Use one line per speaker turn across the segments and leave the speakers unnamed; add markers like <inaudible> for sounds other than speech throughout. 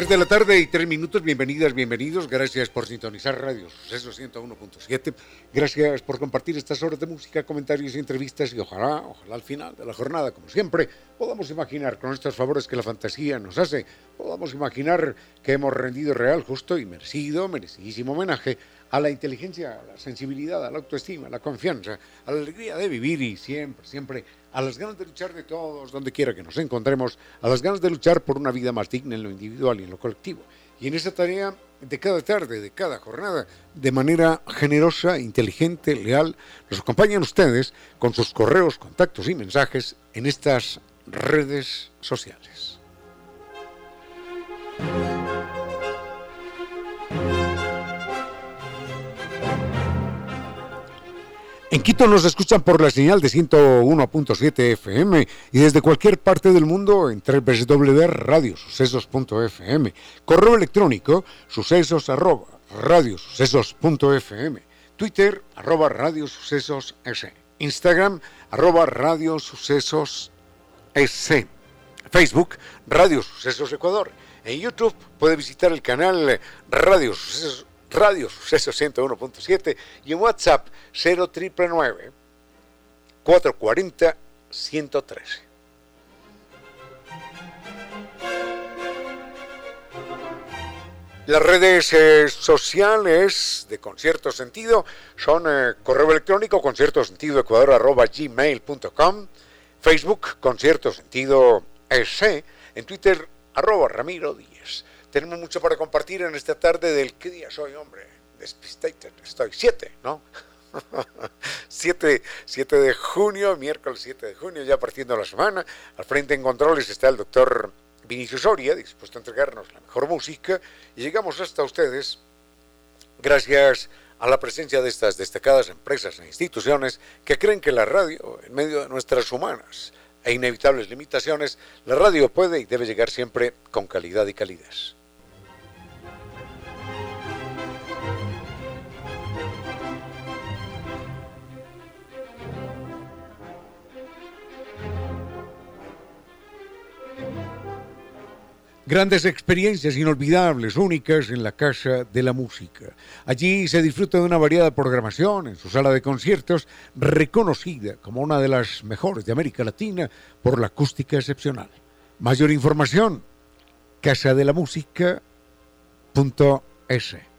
Tres de la tarde y tres minutos, bienvenidas, bienvenidos. Gracias por sintonizar Radio Suceso 101.7. Gracias por compartir estas horas de música, comentarios y entrevistas. Y ojalá, ojalá al final de la jornada, como siempre, podamos imaginar con estos favores que la fantasía nos hace, podamos imaginar que hemos rendido real, justo y merecido, merecidísimo homenaje a la inteligencia, a la sensibilidad, a la autoestima, a la confianza, a la alegría de vivir y siempre, siempre a las ganas de luchar de todos, donde quiera que nos encontremos, a las ganas de luchar por una vida más digna en lo individual y en lo colectivo. Y en esa tarea de cada tarde, de cada jornada, de manera generosa, inteligente, leal, nos acompañan ustedes con sus correos, contactos y mensajes en estas redes sociales. En Quito nos escuchan por la señal de 101.7 FM y desde cualquier parte del mundo en www.radiosucesos.fm. Correo electrónico sucesos arroba radiosucesos.fm. Twitter arroba radiosucesos S. Instagram arroba radiosucesos S. Facebook Radio Sucesos Ecuador. En YouTube puede visitar el canal Radio Sucesos Radio Suceso 101.7 y en WhatsApp 0999 440 113. Las redes eh, sociales de Concierto Sentido son eh, correo electrónico concierto sentido gmail.com, Facebook Concierto Sentido S, en Twitter arroba Ramiro Díez. Tenemos mucho para compartir en esta tarde del ¿qué día soy, hombre? Despistated, estoy siete, ¿no? <laughs> 7, 7 de junio, miércoles 7 de junio, ya partiendo la semana. Al frente en controles está el doctor Vinicius Soria, dispuesto a entregarnos la mejor música. Y llegamos hasta ustedes gracias a la presencia de estas destacadas empresas e instituciones que creen que la radio, en medio de nuestras humanas e inevitables limitaciones, la radio puede y debe llegar siempre con calidad y calidez. Grandes experiencias inolvidables, únicas en la Casa de la Música. Allí se disfruta de una variada programación en su sala de conciertos, reconocida como una de las mejores de América Latina por la acústica excepcional. Mayor información, casadelamusica.es.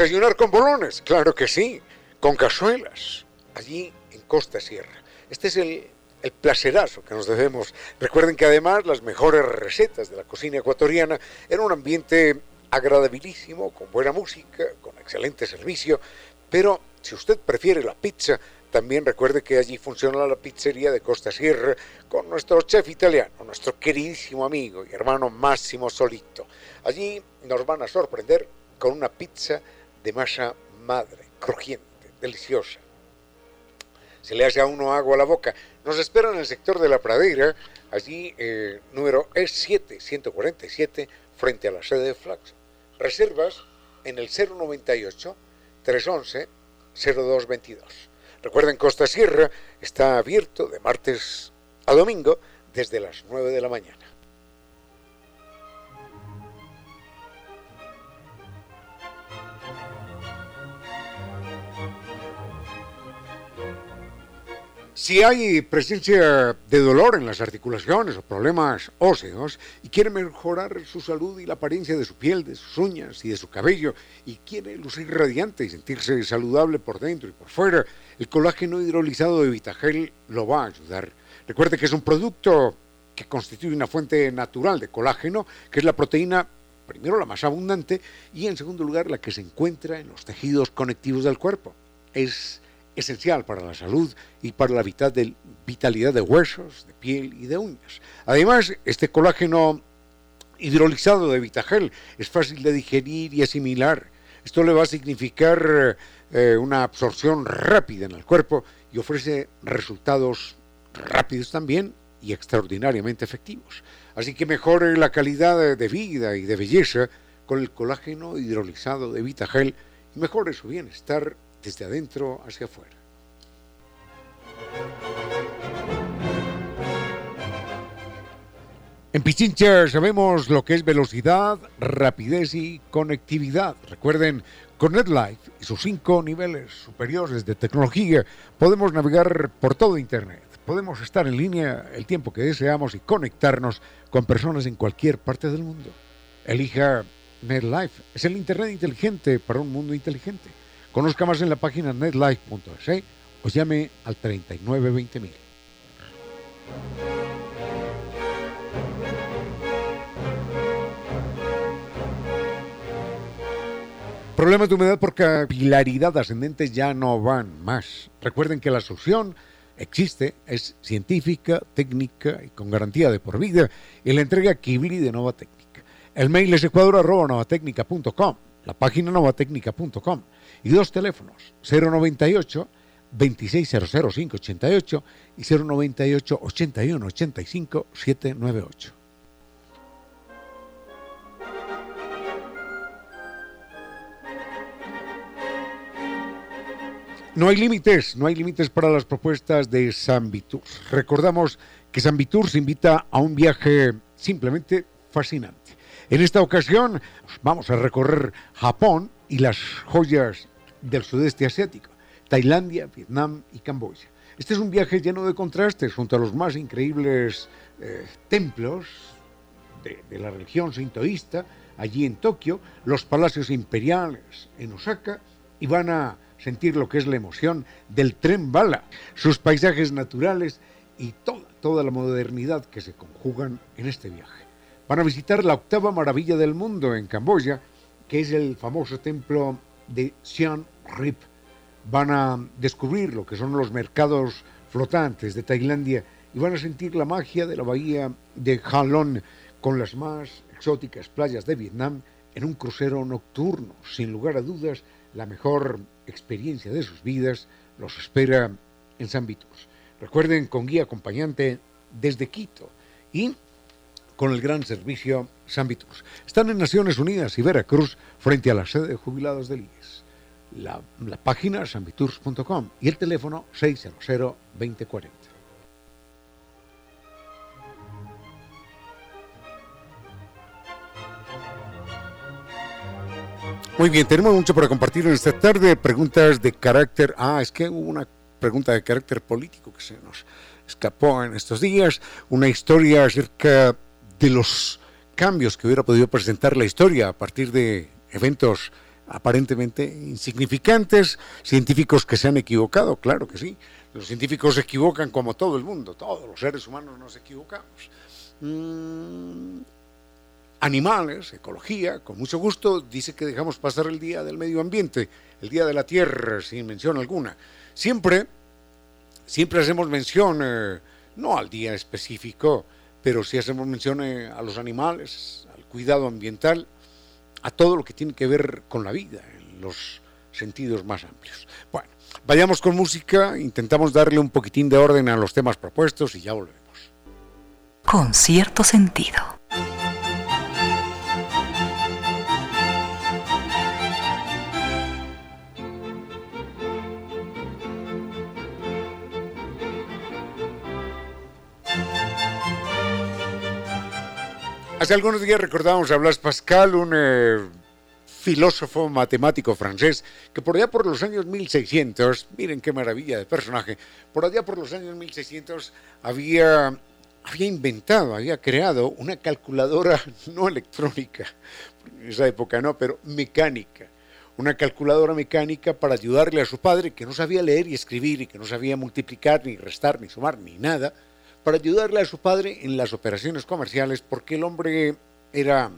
Desayunar con bolones, claro que sí, con cazuelas, allí en Costa Sierra. Este es el, el placerazo que nos debemos. Recuerden que además las mejores recetas de la cocina ecuatoriana en un ambiente agradabilísimo, con buena música, con excelente servicio, pero si usted prefiere la pizza, también recuerde que allí funciona la pizzería de Costa Sierra con nuestro chef italiano, nuestro queridísimo amigo y hermano Máximo Solito. Allí nos van a sorprender con una pizza de masa madre, crujiente, deliciosa. Se le hace a uno agua a la boca. Nos esperan en el sector de la pradera, allí eh, número E7, 147, frente a la sede de Flax. Reservas en el 098 311 0222. Recuerden, Costa Sierra está abierto de martes a domingo desde las 9 de la mañana. Si hay presencia de dolor en las articulaciones o problemas óseos y quiere mejorar su salud y la apariencia de su piel, de sus uñas y de su cabello y quiere lucir radiante y sentirse saludable por dentro y por fuera, el colágeno hidrolizado de Vitagel lo va a ayudar. Recuerde que es un producto que constituye una fuente natural de colágeno, que es la proteína primero la más abundante y en segundo lugar la que se encuentra en los tejidos conectivos del cuerpo. Es esencial para la salud y para la vitalidad de huesos, de piel y de uñas. Además, este colágeno hidrolizado de Vitagel es fácil de digerir y asimilar. Esto le va a significar eh, una absorción rápida en el cuerpo y ofrece resultados rápidos también y extraordinariamente efectivos. Así que mejore la calidad de vida y de belleza con el colágeno hidrolizado de Vitagel y mejore su bienestar desde adentro hacia afuera. En Pichincha sabemos lo que es velocidad, rapidez y conectividad. Recuerden, con NetLife y sus cinco niveles superiores de tecnología podemos navegar por todo Internet. Podemos estar en línea el tiempo que deseamos y conectarnos con personas en cualquier parte del mundo. Elija NetLife. Es el Internet inteligente para un mundo inteligente. Conozca más en la página netlife.es o llame al 3920.000. Problemas de humedad por capilaridad ascendente ya no van más. Recuerden que la solución existe, es científica, técnica y con garantía de por vida y la entrega Kibli de Nova Técnica. El mail es ecuador.novatecnica.com, la página novatecnica.com y dos teléfonos, 098 2600588 y 098 81 85 798. No hay límites, no hay límites para las propuestas de San Vitur. Recordamos que San Vitur se invita a un viaje simplemente fascinante. En esta ocasión vamos a recorrer Japón y las joyas del sudeste asiático, Tailandia, Vietnam y Camboya. Este es un viaje lleno de contrastes junto a los más increíbles eh, templos de, la religión sintoísta, allí en Tokio, los palacios imperiales en Osaka, y van a sentir lo que es la emoción del tren bala, sus paisajes naturales y toda la modernidad que se conjugan en este viaje. Van a visitar la octava maravilla del mundo en Camboya, que es el famoso templo de Siem Reap. Van a descubrir lo que son los mercados flotantes de Tailandia y van a sentir la magia de la bahía de Halong con las más exóticas playas de Vietnam en un crucero nocturno. Sin lugar a dudas, la mejor experiencia de sus vidas los espera en San Vitus. Recuerden, con guía acompañante desde Quito y con el gran servicio San Vitus. Están en Naciones Unidas y Veracruz frente a la sede de jubilados del IES. La, la página sanviturs.com y el teléfono 600-2040. Muy bien, tenemos mucho para compartir en esta tarde. Preguntas de carácter. Ah, es que hubo una pregunta de carácter político que se nos escapó en estos días. Una historia acerca de los cambios que hubiera podido presentar la historia a partir de eventos aparentemente insignificantes, científicos que se han equivocado, claro que sí. Los científicos se equivocan como todo el mundo, todos los seres humanos nos equivocamos. Mm, animales, ecología, con mucho gusto, dice que dejamos pasar el Día del Medio Ambiente, el Día de la Tierra, sin mención alguna. Siempre, siempre hacemos mención, eh, no al día específico, pero sí hacemos mención eh, a los animales, al cuidado ambiental, a todo lo que tiene que ver con la vida, en los sentidos más amplios. Bueno, vayamos con música, intentamos darle un poquitín de orden a los temas propuestos y ya volvemos.
Con cierto sentido.
Hace algunos días recordábamos a Blas Pascal, un eh, filósofo matemático francés que por allá por los años 1600, miren qué maravilla de personaje, por allá por los años 1600 había, había inventado, había creado una calculadora <laughs> no electrónica, en esa época no, pero mecánica, una calculadora mecánica para ayudarle a su padre que no sabía leer y escribir y que no sabía multiplicar ni restar ni sumar ni nada, para ayudarle a su padre en las operaciones comerciales porque el hombre era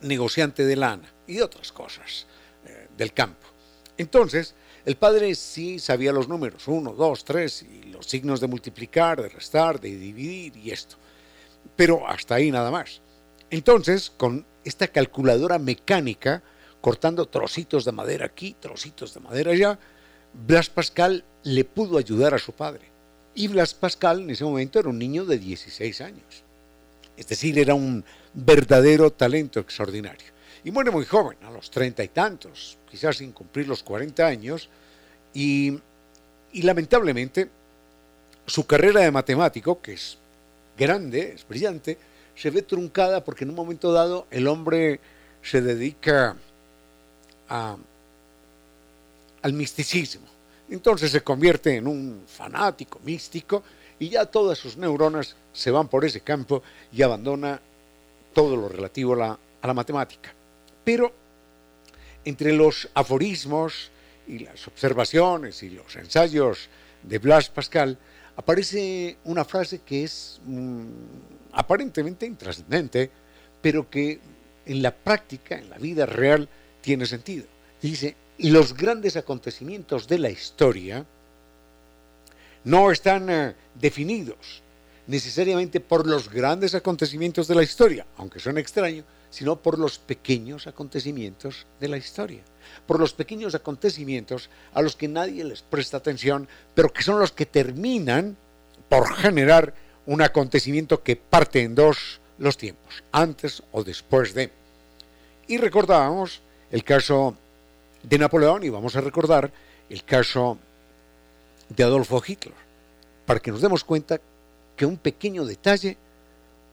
negociante de lana y otras cosas eh, del campo. Entonces, el padre sí sabía los números, uno, dos, tres, y los signos de multiplicar, de restar, de dividir y esto. Pero hasta ahí nada más. Entonces, con esta calculadora mecánica, cortando trocitos de madera aquí, trocitos de madera allá, Blas Pascal le pudo ayudar a su padre. Y Blas Pascal en ese momento era un niño de 16 años. Es decir, era un verdadero talento extraordinario. Y muere muy joven, a los treinta y tantos, quizás sin cumplir los 40 años, y, y lamentablemente su carrera de matemático, que es grande, es brillante, se ve truncada porque en un momento dado el hombre se dedica al misticismo. Entonces se convierte en un fanático místico y ya todas sus neuronas se van por ese campo y abandona todo lo relativo a la, matemática. Pero entre los aforismos y las observaciones y los ensayos de Blas Pascal aparece una frase que es mm, aparentemente intrascendente, pero que en la práctica, en la vida real, tiene sentido. Dice, los grandes acontecimientos de la historia no están eh, definidos necesariamente por los grandes acontecimientos de la historia, aunque son extraños, sino por los pequeños acontecimientos de la historia, por los pequeños acontecimientos a los que nadie les presta atención, pero que son los que terminan por generar un acontecimiento que parte en dos los tiempos, antes o después de. Y recordábamos el caso de Napoleón y vamos a recordar el caso de Adolfo Hitler, para que nos demos cuenta que un pequeño detalle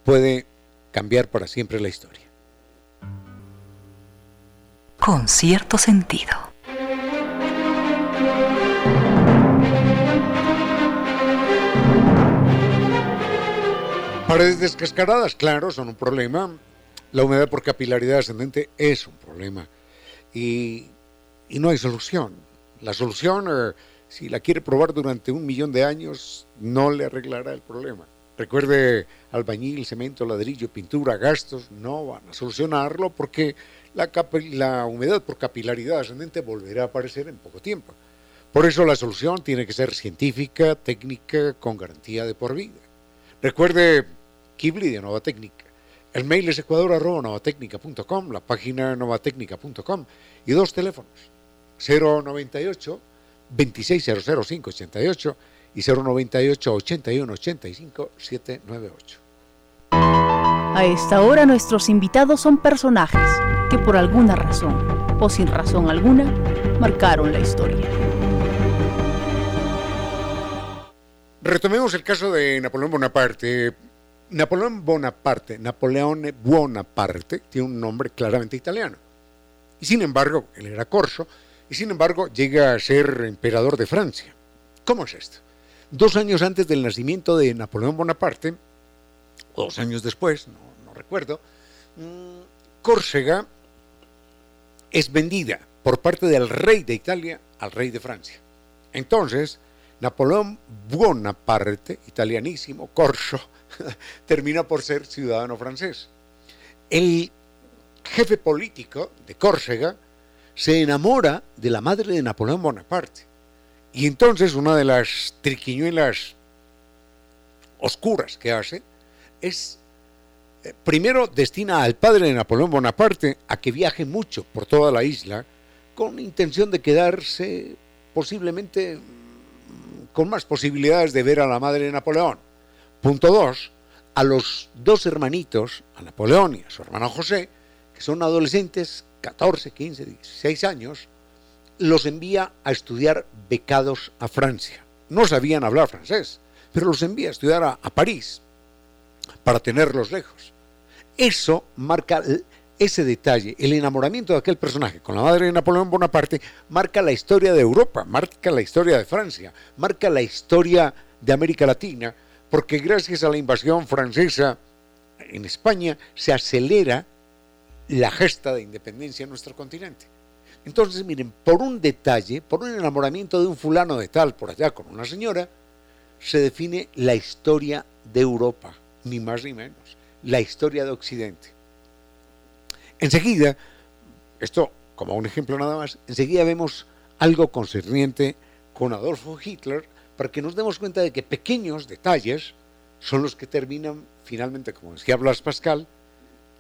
puede cambiar para siempre la historia.
Con cierto sentido.
Paredes descascaradas, claro, son un problema. La humedad por capilaridad ascendente es un problema. Y, y no hay solución. La solución... Eh, si la quiere probar durante un millón de años, no le arreglará el problema. Recuerde, albañil, cemento, ladrillo, pintura, gastos, no van a solucionarlo porque la, la humedad por capilaridad ascendente volverá a aparecer en poco tiempo. Por eso la solución tiene que ser científica, técnica, con garantía de por vida. Recuerde, Kibli de Nova Técnica. El mail es ecuador.novatecnica.com, la página novatecnica.com y dos teléfonos, 098 2600588 y 098 81 85 798.
A esta hora nuestros invitados son personajes que por alguna razón o sin razón alguna marcaron la historia.
Retomemos el caso de Napoleón Bonaparte. Napoleón Bonaparte, Napoleón Bonaparte, tiene un nombre claramente italiano. Y sin embargo, él era corso, y sin embargo llega a ser emperador de Francia. ¿Cómo es esto? Dos años antes del nacimiento de Napoleón Bonaparte, o dos años después, no, recuerdo, mm, Córcega es vendida por parte del rey de Italia al rey de Francia. Entonces, Napoleón Bonaparte, italianísimo, corso, <laughs> termina por ser ciudadano francés. El jefe político de Córcega se enamora de la madre de Napoleón Bonaparte. Y entonces una de las triquiñuelas oscuras que hace es, eh, primero destina al padre de Napoleón Bonaparte a que viaje mucho por toda la isla con intención de quedarse posiblemente mm, con más posibilidades de ver a la madre de Napoleón. Punto dos, a los dos hermanitos, a Napoleón y a su hermano José, que son adolescentes 14, 15, 16 años, los envía a estudiar becados a Francia. No sabían hablar francés, pero los envía a estudiar a, París para tenerlos lejos. Eso marca ese detalle, el enamoramiento de aquel personaje con la madre de Napoleón Bonaparte, marca la historia de Europa, marca la historia de Francia, marca la historia de América Latina, porque gracias a la invasión francesa en España se acelera la gesta de independencia en nuestro continente. Entonces, miren, por un detalle, por un enamoramiento de un fulano de tal por allá con una señora, se define la historia de Europa, ni más ni menos, la historia de Occidente. Enseguida, esto como un ejemplo nada más, enseguida vemos algo concerniente con Adolfo Hitler para que nos demos cuenta de que pequeños detalles son los que terminan finalmente, como decía Blas Pascal,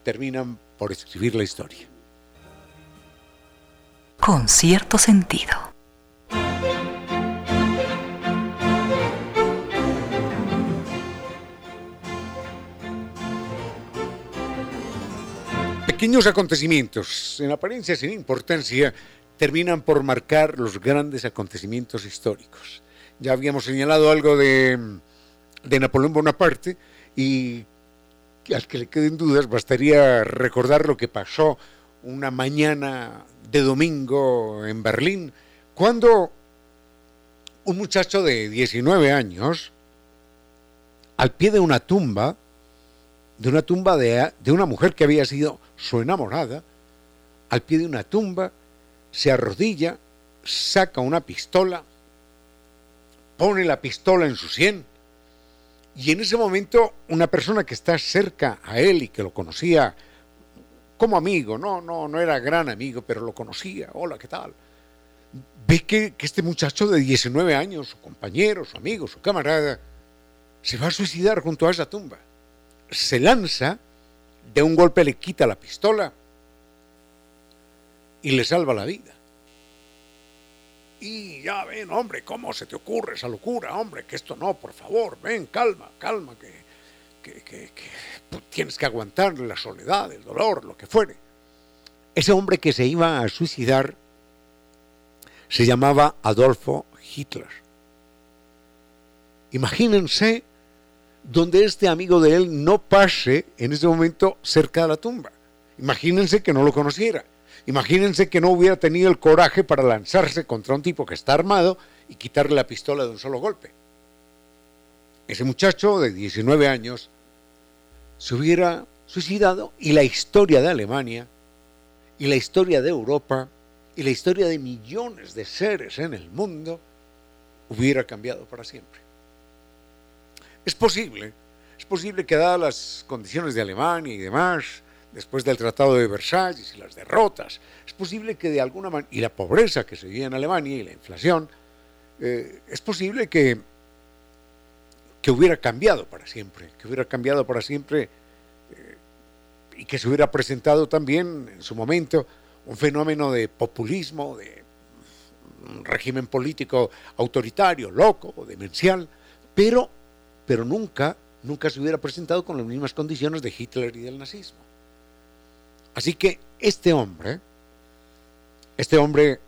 terminan por escribir la historia.
Con cierto sentido.
Pequeños acontecimientos, en apariencia sin importancia, terminan por marcar los grandes acontecimientos históricos. Ya habíamos señalado algo de, Napoleón Bonaparte y al que le queden dudas bastaría recordar lo que pasó una mañana de domingo en Berlín, cuando un muchacho de 19 años, al pie de una tumba, de una tumba de, de una mujer que había sido su enamorada, al pie de una tumba, se arrodilla, saca una pistola, pone la pistola en su sien, y en ese momento una persona que está cerca a él y que lo conocía como amigo, no, no, no era gran amigo, pero lo conocía, hola, ¿qué tal? Ve que, que este muchacho de 19 años, su compañero, su amigo, su camarada, se va a suicidar junto a esa tumba. Se lanza de un golpe le quita la pistola y le salva la vida. Y ya ven, hombre, ¿cómo se te ocurre esa locura? Hombre, que esto no, por favor, ven, calma, calma, que, que, tienes que aguantar la soledad, el dolor, lo que fuere. Ese hombre que se iba a suicidar se llamaba Adolfo Hitler. Imagínense donde este amigo de él no pase en ese momento cerca de la tumba. Imagínense que no lo conociera. Imagínense que no hubiera tenido el coraje para lanzarse contra un tipo que está armado y quitarle la pistola de un solo golpe. Ese muchacho de 19 años se hubiera suicidado y la historia de Alemania y la historia de Europa y la historia de millones de seres en el mundo hubiera cambiado para siempre. Es posible, es posible que dadas las condiciones de Alemania y demás, después del Tratado de Versalles y las derrotas, es posible que de alguna manera, y la pobreza que se vivía en Alemania y la inflación, eh, es posible que, que hubiera cambiado para siempre, que hubiera cambiado para siempre eh, y que se hubiera presentado también en su momento un fenómeno de populismo, de un régimen político autoritario, loco demencial, pero pero nunca, nunca se hubiera presentado con las mismas condiciones de Hitler y del nazismo. Así que este hombre, este hombre,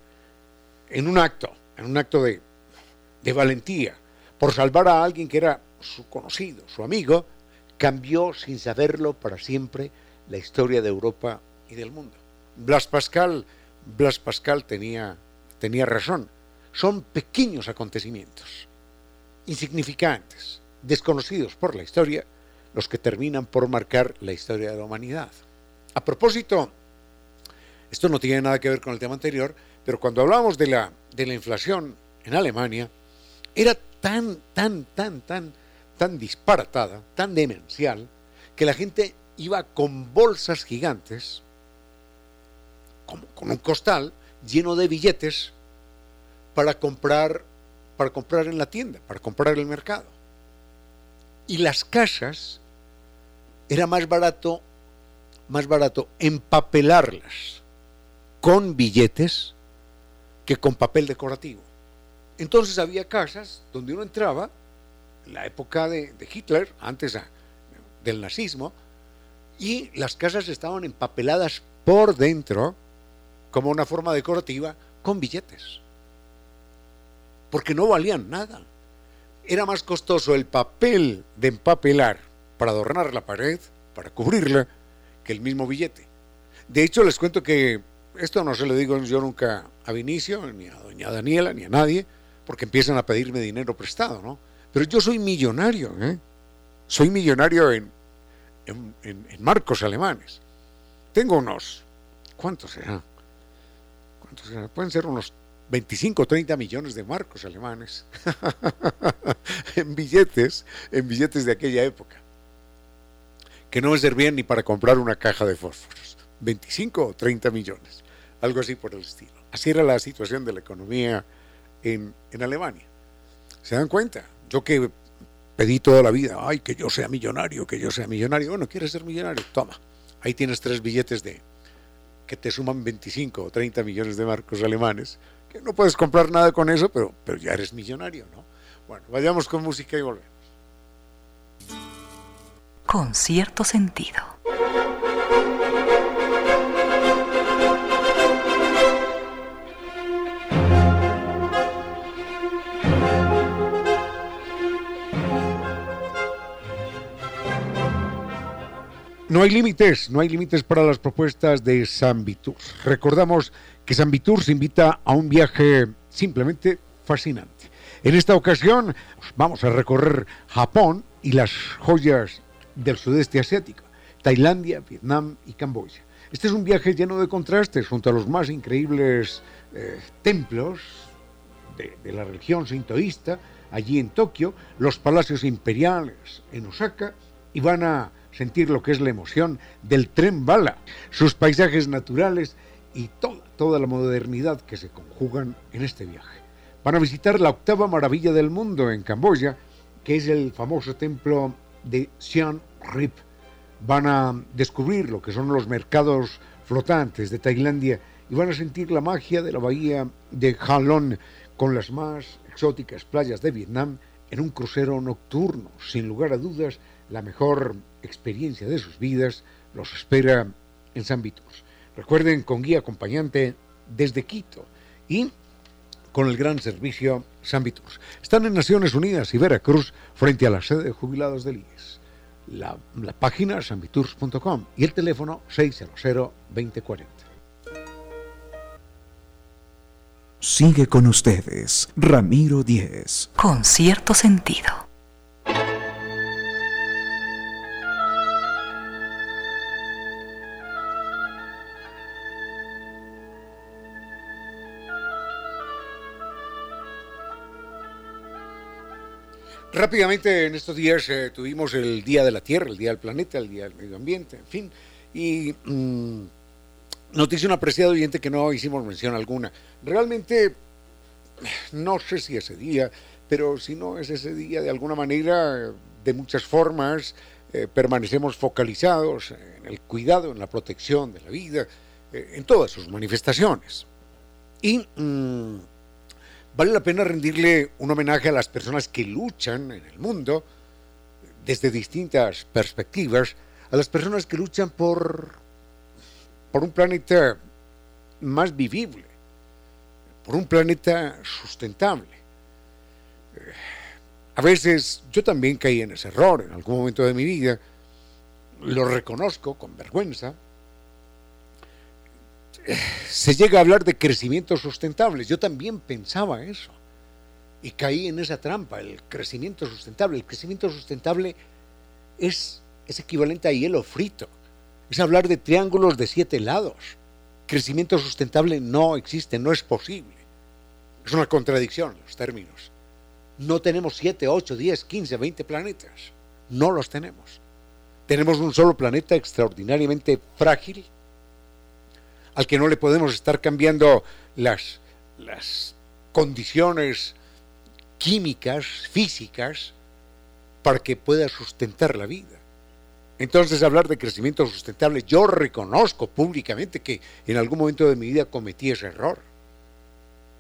en un acto, en un acto de, valentía, por salvar a alguien que era su conocido, su amigo, cambió sin saberlo para siempre la historia de Europa y del mundo. Blas Pascal, Blas Pascal tenía, tenía razón. Son pequeños acontecimientos, insignificantes, desconocidos por la historia, los que terminan por marcar la historia de la humanidad. A propósito, esto no tiene nada que ver con el tema anterior, pero cuando hablábamos de la, de la inflación en Alemania, era tan, tan, tan, tan, tan disparatada, tan demencial, que la gente iba con bolsas gigantes, como con un costal lleno de billetes, para comprar, para comprar en la tienda, para comprar en el mercado. Y las casas era más barato, más barato empapelarlas con billetes que con papel decorativo. Entonces había casas donde uno entraba, en la época de, Hitler, antes del nazismo, y las casas estaban empapeladas por dentro como una forma decorativa con billetes. Porque no valían nada era más costoso el papel de empapelar para adornar la pared, para cubrirla, que el mismo billete. De hecho, les cuento que esto no se lo digo yo nunca a Vinicio, ni a doña Daniela, ni a nadie, porque empiezan a pedirme dinero prestado, ¿no? Pero yo soy millonario, ¿eh? Soy millonario en, en, marcos alemanes. Tengo unos, ¿cuántos será? ¿Cuántos? Pueden ser unos 25 o 30 millones de marcos alemanes <laughs> en billetes, en billetes de aquella época, que no me servían ni para comprar una caja de fósforos. 25 o 30 millones, algo así por el estilo. Así era la situación de la economía en, en Alemania. ¿Se dan cuenta? Yo que pedí toda la vida, ay, que yo sea millonario, que yo sea millonario. Bueno, ¿quieres ser millonario? Toma. Ahí tienes tres billetes de que te suman 25 o 30 millones de marcos alemanes no puedes comprar nada con eso, pero, pero ya eres millonario, ¿no? Bueno, vayamos con música y volvemos.
Con cierto sentido.
No hay límites, no hay límites para las propuestas de San Vitus. Recordamos que San Vitur se invita a un viaje simplemente fascinante. En esta ocasión vamos a recorrer Japón y las joyas del sudeste asiático, Tailandia, Vietnam y Camboya. Este es un viaje lleno de contrastes junto a los más increíbles eh, templos de, la religión sintoísta, allí en Tokio, los palacios imperiales en Osaka, y van a sentir lo que es la emoción del tren bala, sus paisajes naturales y toda la modernidad que se conjugan en este viaje. Van a visitar la octava maravilla del mundo en Camboya, que es el famoso templo de Siem Reap. Van a descubrir lo que son los mercados flotantes de Tailandia y van a sentir la magia de la bahía de Halong con las más exóticas playas de Vietnam en un crucero nocturno. Sin lugar a dudas, la mejor experiencia de sus vidas los espera en San Vitus. Recuerden, con guía acompañante desde Quito y con el gran servicio San Vitus. Están en Naciones Unidas y Veracruz frente a la sede de jubilados del IES. La, la página sanviturs.com y el teléfono 600-2040.
Sigue con ustedes, Ramiro Díez.
Con cierto sentido.
Rápidamente en estos días eh, tuvimos el Día de la Tierra, el Día del Planeta, el Día del Medio Ambiente, en fin. Y mmm, apreciado oyente que no hicimos mención alguna. Realmente, no sé si ese día, pero si no es ese día, de alguna manera, de muchas formas, eh, permanecemos focalizados en el cuidado, en la protección de la vida, eh, en todas sus manifestaciones. Y mmm, vale la pena rendirle un homenaje a las personas que luchan en el mundo desde distintas perspectivas, a las personas que luchan por, por un planeta más vivible, por un planeta sustentable. A veces yo también caí en ese error en algún momento de mi vida, lo reconozco con vergüenza, se llega a hablar de crecimiento sustentable. Yo también pensaba eso. Y caí en esa trampa, el crecimiento sustentable. El crecimiento sustentable es, es equivalente a hielo frito. Es hablar de triángulos de siete lados. Crecimiento sustentable no existe, no es posible. Es una contradicción los términos. No tenemos siete, ocho, diez, quince, veinte planetas. No los tenemos. Tenemos un solo planeta extraordinariamente frágil, al que no le podemos estar cambiando las, las condiciones químicas, físicas, para que pueda sustentar la vida. Entonces, hablar de crecimiento sustentable, yo reconozco públicamente que en algún momento de mi vida cometí ese error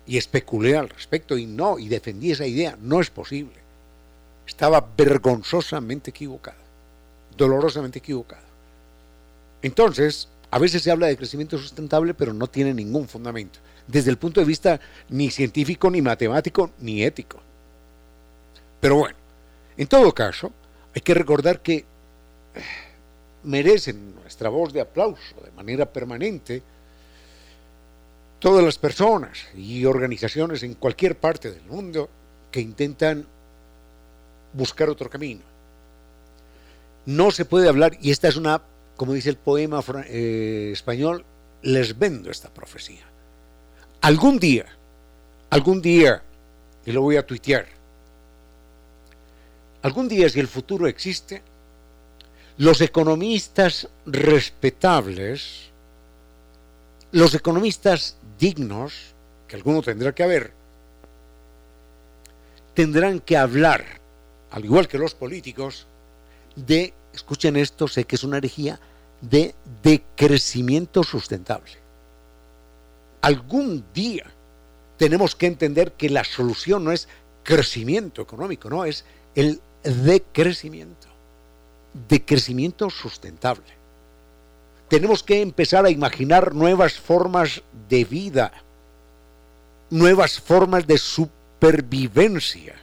y especulé al respecto y no, y defendí esa idea, no es posible. Estaba vergonzosamente equivocado, dolorosamente equivocado. Entonces, a veces se habla de crecimiento sustentable, pero no tiene ningún fundamento, desde el punto de vista ni científico, ni matemático, ni ético. Pero bueno, en todo caso, hay que recordar que merecen nuestra voz de aplauso de manera permanente todas las personas y organizaciones en cualquier parte del mundo que intentan buscar otro camino. No se puede hablar, y esta es una, como dice el poema eh, español, les vendo esta profecía. Algún día, algún día, y lo voy a tuitear, algún día si el futuro existe, los economistas respetables, los economistas dignos, que alguno tendrá que haber, tendrán que hablar, al igual que los políticos, de, escuchen esto, sé que es una herejía, de decrecimiento sustentable. Algún día tenemos que entender que la solución no es crecimiento económico, no, es el decrecimiento, decrecimiento sustentable. Tenemos que empezar a imaginar nuevas formas de vida, nuevas formas de supervivencia,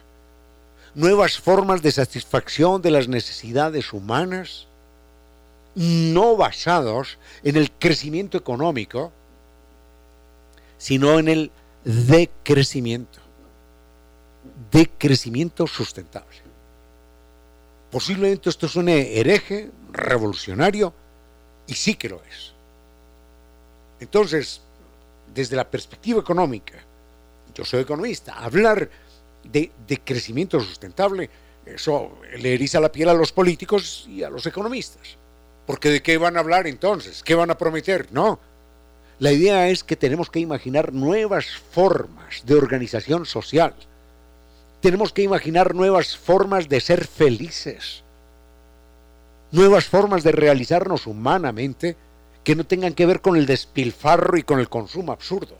nuevas formas de satisfacción de las necesidades humanas, no basados en el crecimiento económico, sino en el decrecimiento, decrecimiento sustentable. Posiblemente esto suene hereje, revolucionario, y sí que lo es. Entonces, desde la perspectiva económica, yo soy economista, hablar de, crecimiento sustentable, eso le eriza la piel a los políticos y a los economistas. Porque de qué van a hablar entonces, qué van a prometer, no. La idea es que tenemos que imaginar nuevas formas de organización social. Tenemos que imaginar nuevas formas de ser felices. Nuevas formas de realizarnos humanamente que no tengan que ver con el despilfarro y con el consumo absurdo.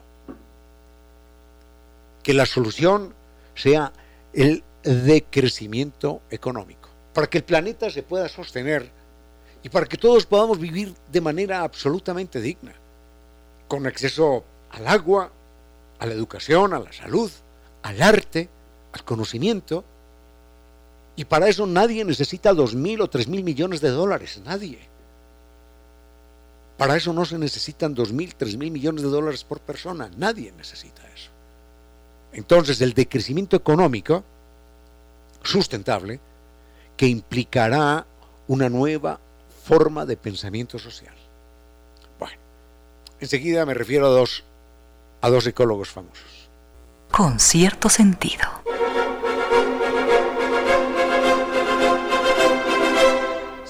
Que la solución sea el decrecimiento económico, para que el planeta se pueda sostener y para que todos podamos vivir de manera absolutamente digna, con acceso al agua, a la educación, a la salud, al arte, al conocimiento. Y para eso nadie necesita dos mil o tres mil millones de dólares, nadie. Para eso no se necesitan dos mil, tres mil millones de dólares por persona, nadie necesita. Entonces el decrecimiento económico sustentable que implicará una nueva forma de pensamiento social. Bueno, enseguida me refiero a dos, a dos ecólogos famosos.
Con cierto sentido.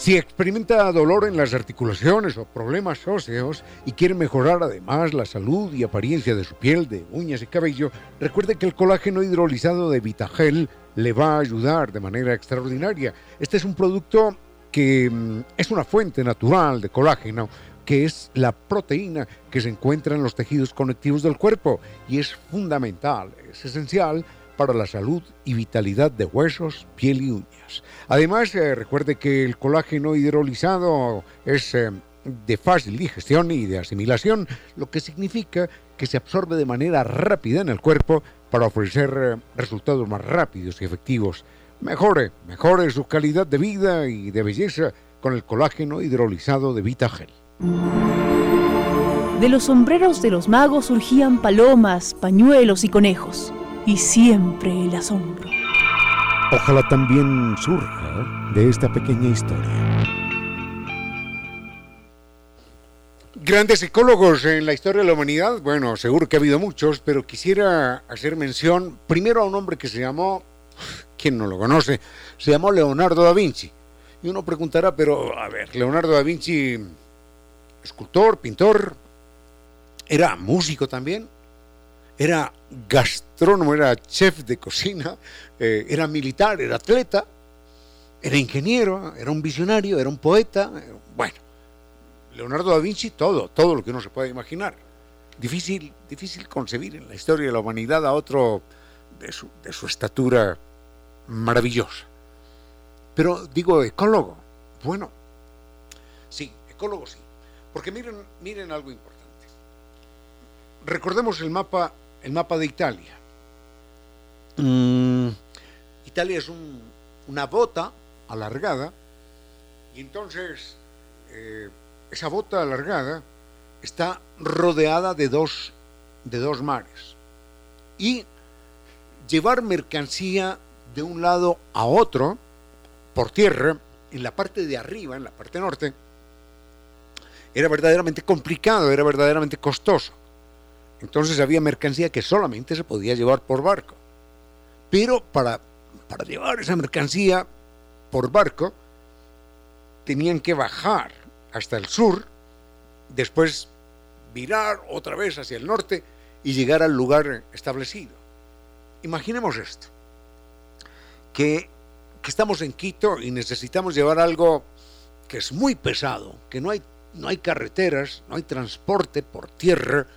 Si experimenta dolor en las articulaciones o problemas óseos y quiere mejorar además la salud y apariencia de su piel, de uñas y cabello, recuerde que el colágeno hidrolizado de Vitagel le va a ayudar de manera extraordinaria. Este es un producto que mm, es una fuente natural de colágeno, que es la proteína que se encuentra en los tejidos conectivos del cuerpo y es fundamental, es esencial para la salud y vitalidad de huesos, piel y uñas. Además, eh, recuerde que el colágeno hidrolizado es eh, de fácil digestión y de asimilación, lo que significa que se absorbe de manera rápida en el cuerpo para ofrecer eh, resultados más rápidos y efectivos. Mejore, mejore su calidad de vida y de belleza con el colágeno hidrolizado de Vitagel.
De los sombreros de los magos surgían palomas, pañuelos y conejos y siempre el asombro.
Ojalá también surja de esta pequeña historia.
Grandes psicólogos en la historia de la humanidad, bueno, seguro que ha habido muchos, pero quisiera hacer mención primero a un hombre que se llamó, ¿quién no lo conoce? Se llamó Leonardo da Vinci. Y uno preguntará, pero a ver, Leonardo da Vinci, escultor, pintor, era músico también, era gastrónomo, era chef de cocina, eh, era militar, era atleta, era ingeniero, era un visionario, era un poeta. bueno, Leonardo da Vinci, todo, todo lo que uno se puede imaginar. Difícil, difícil concebir en la historia de la humanidad a otro de su, de su estatura maravillosa. Pero digo, ecólogo, bueno, sí, ecólogo sí. Porque miren, miren algo importante. Recordemos el mapa el mapa de Italia. Mm, Italia es una bota alargada y entonces eh, esa bota alargada está rodeada de dos, de dos mares. Y llevar mercancía de un lado a otro por tierra, en la parte de arriba, en la parte norte, era verdaderamente complicado, era verdaderamente costoso. Entonces había mercancía que solamente se podía llevar por barco. Pero para, para llevar esa mercancía por barco, tenían que bajar hasta el sur, después virar otra vez hacia el norte y llegar al lugar establecido. Imaginemos esto, que, estamos en Quito y necesitamos llevar algo que es muy pesado, que no hay, no hay carreteras, no hay transporte por tierra,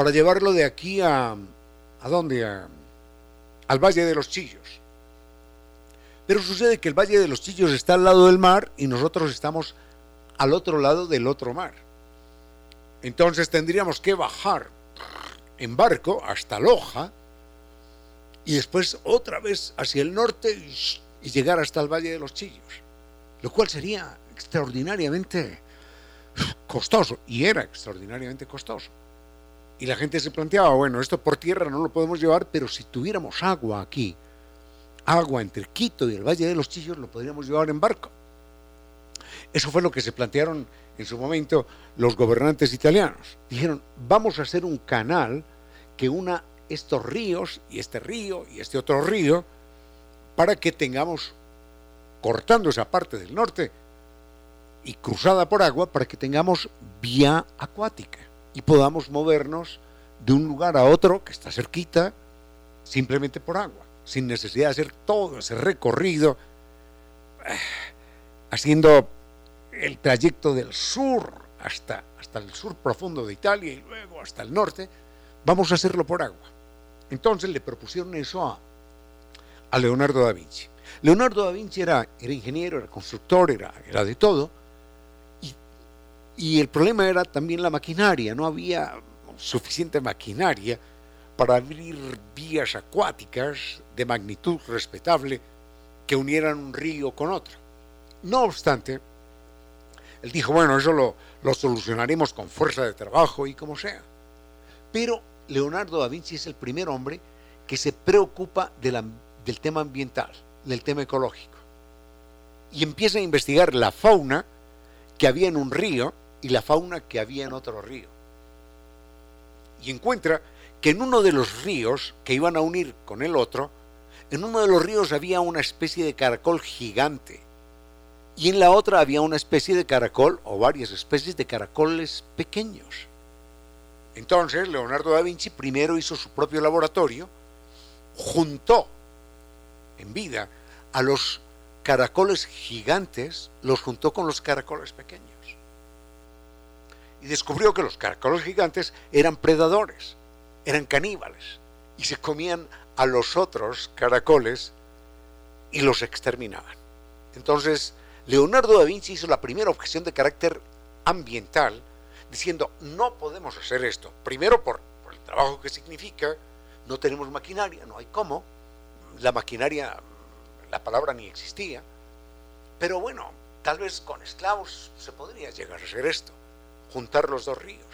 para llevarlo de aquí a... ¿A dónde? al Valle de los Chillos. Pero sucede que el Valle de los Chillos está al lado del mar y nosotros estamos al otro lado del otro mar. Entonces tendríamos que bajar en barco hasta Loja y después otra vez hacia el norte y, llegar hasta el Valle de los Chillos, lo cual sería extraordinariamente costoso y era extraordinariamente costoso. Y la gente se planteaba, bueno, esto por tierra no lo podemos llevar, pero si tuviéramos agua aquí, agua entre Quito y el Valle de los Chillos, lo podríamos llevar en barco. Eso fue lo que se plantearon en su momento los gobernantes italianos. Dijeron, vamos a hacer un canal que una estos ríos y este río y este otro río para que tengamos, cortando esa parte del norte y cruzada por agua, para que tengamos vía acuática y podamos movernos de un lugar a otro que está cerquita simplemente por agua, sin necesidad de hacer todo ese recorrido, eh, haciendo el trayecto del sur hasta, hasta el sur profundo de Italia y luego hasta el norte, vamos a hacerlo por agua. Entonces le propusieron eso a, a Leonardo da Vinci. Leonardo da Vinci era, era ingeniero, era constructor, era, era de todo, y el problema era también la maquinaria, no había suficiente maquinaria para abrir vías acuáticas de magnitud respetable que unieran un río con otro. No obstante, él dijo, bueno, eso lo, solucionaremos con fuerza de trabajo y como sea. Pero Leonardo da Vinci es el primer hombre que se preocupa del tema ambiental, del tema ecológico. Y empieza a investigar la fauna que había en un río y la fauna que había en otro río. Y encuentra que en uno de los ríos que iban a unir con el otro, en uno de los ríos había una especie de caracol gigante y en la otra había una especie de caracol o varias especies de caracoles pequeños. Entonces Leonardo da Vinci primero hizo su propio laboratorio, juntó en vida a los caracoles gigantes, los juntó con los caracoles pequeños y descubrió que los caracoles gigantes eran predadores, eran caníbales y se comían a los otros caracoles y los exterminaban. Entonces, Leonardo da Vinci hizo la primera objeción de carácter ambiental, diciendo, no podemos hacer esto. Primero por, por, el trabajo que significa, no tenemos maquinaria, no hay cómo. La maquinaria, la palabra ni existía. Pero bueno, tal vez con esclavos se podría llegar a hacer esto juntar los dos ríos.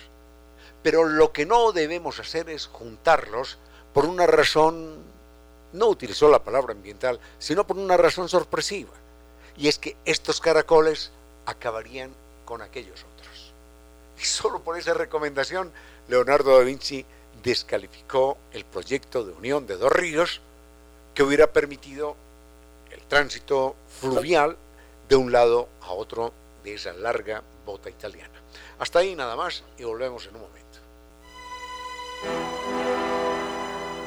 Pero lo que no debemos hacer es juntarlos por una razón, no utilizó la palabra ambiental, sino por una razón sorpresiva. Y es que estos caracoles acabarían con aquellos otros. Y solo por esa recomendación, Leonardo da Vinci descalificó el proyecto de unión de dos ríos que hubiera permitido el tránsito fluvial de un lado a otro de esa larga bota italiana. Hasta ahí nada más y volvemos en un momento.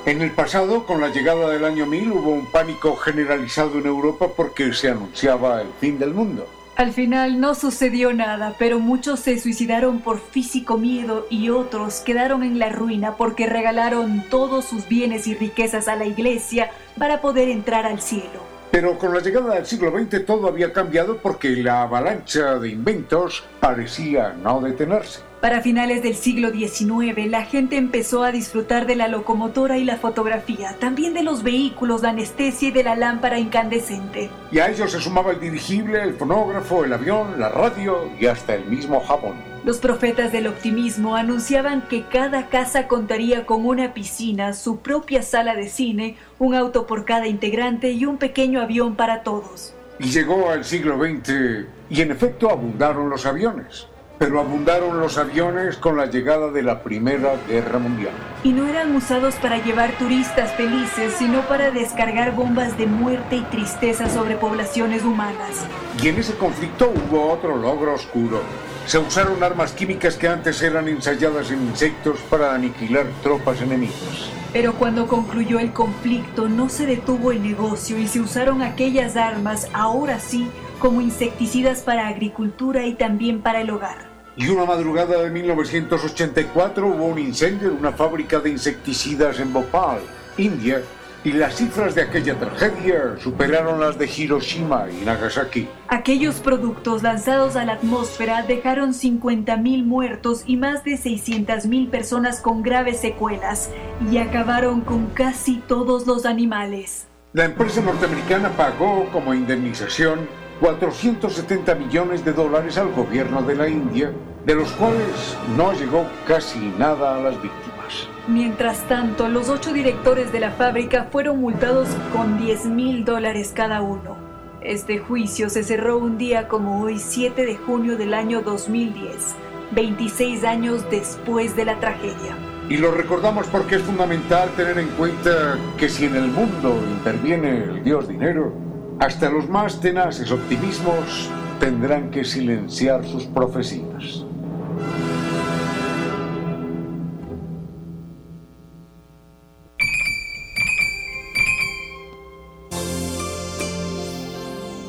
En el pasado, con la llegada del año 1000, hubo un pánico generalizado en Europa porque se anunciaba el fin del mundo.
Al final no sucedió nada, pero muchos se suicidaron por físico miedo y otros quedaron en la ruina porque regalaron todos sus bienes y riquezas a la iglesia para poder entrar al cielo.
Pero con la llegada del siglo XX todo había cambiado porque la avalancha de inventos parecía no detenerse.
Para finales del siglo XIX, la gente empezó a disfrutar de la locomotora y la fotografía, también de los vehículos, la anestesia y de la lámpara incandescente.
Y a ello se sumaba el dirigible, el fonógrafo, el avión, la radio y hasta el mismo Japón.
Los profetas del optimismo anunciaban que cada casa contaría con una piscina, su propia sala de cine, un auto por cada integrante y un pequeño avión para todos.
Y llegó al siglo XX y en efecto abundaron los aviones pero abundaron los aviones con la llegada de la Primera Guerra Mundial.
Y no eran usados para llevar turistas felices, sino para descargar bombas de muerte y tristeza sobre poblaciones humanas.
Y en ese conflicto hubo otro logro oscuro. Se usaron armas químicas que antes eran ensayadas en insectos para aniquilar tropas enemigas.
Pero cuando concluyó el conflicto no se detuvo el negocio y se usaron aquellas armas, ahora sí, como insecticidas para agricultura y también para el hogar.
Y una madrugada de 1984 hubo un incendio en una fábrica de insecticidas en Bhopal, India, y las cifras de aquella tragedia superaron las de Hiroshima y Nagasaki.
Aquellos productos lanzados a la atmósfera dejaron 50.000 muertos y más de 600.000 personas con graves secuelas y acabaron con casi todos los animales.
La empresa norteamericana pagó como indemnización 470 millones de dólares al gobierno de la India, de los cuales no llegó casi nada a las víctimas.
Mientras tanto, los ocho directores de la fábrica fueron multados con 10 mil dólares cada uno. Este juicio se cerró un día como hoy, 7 de junio del año 2010, 26 años después de la tragedia.
Y lo recordamos porque es fundamental tener en cuenta que si en el mundo interviene el dios dinero, hasta los más tenaces optimismos tendrán que silenciar sus profecías.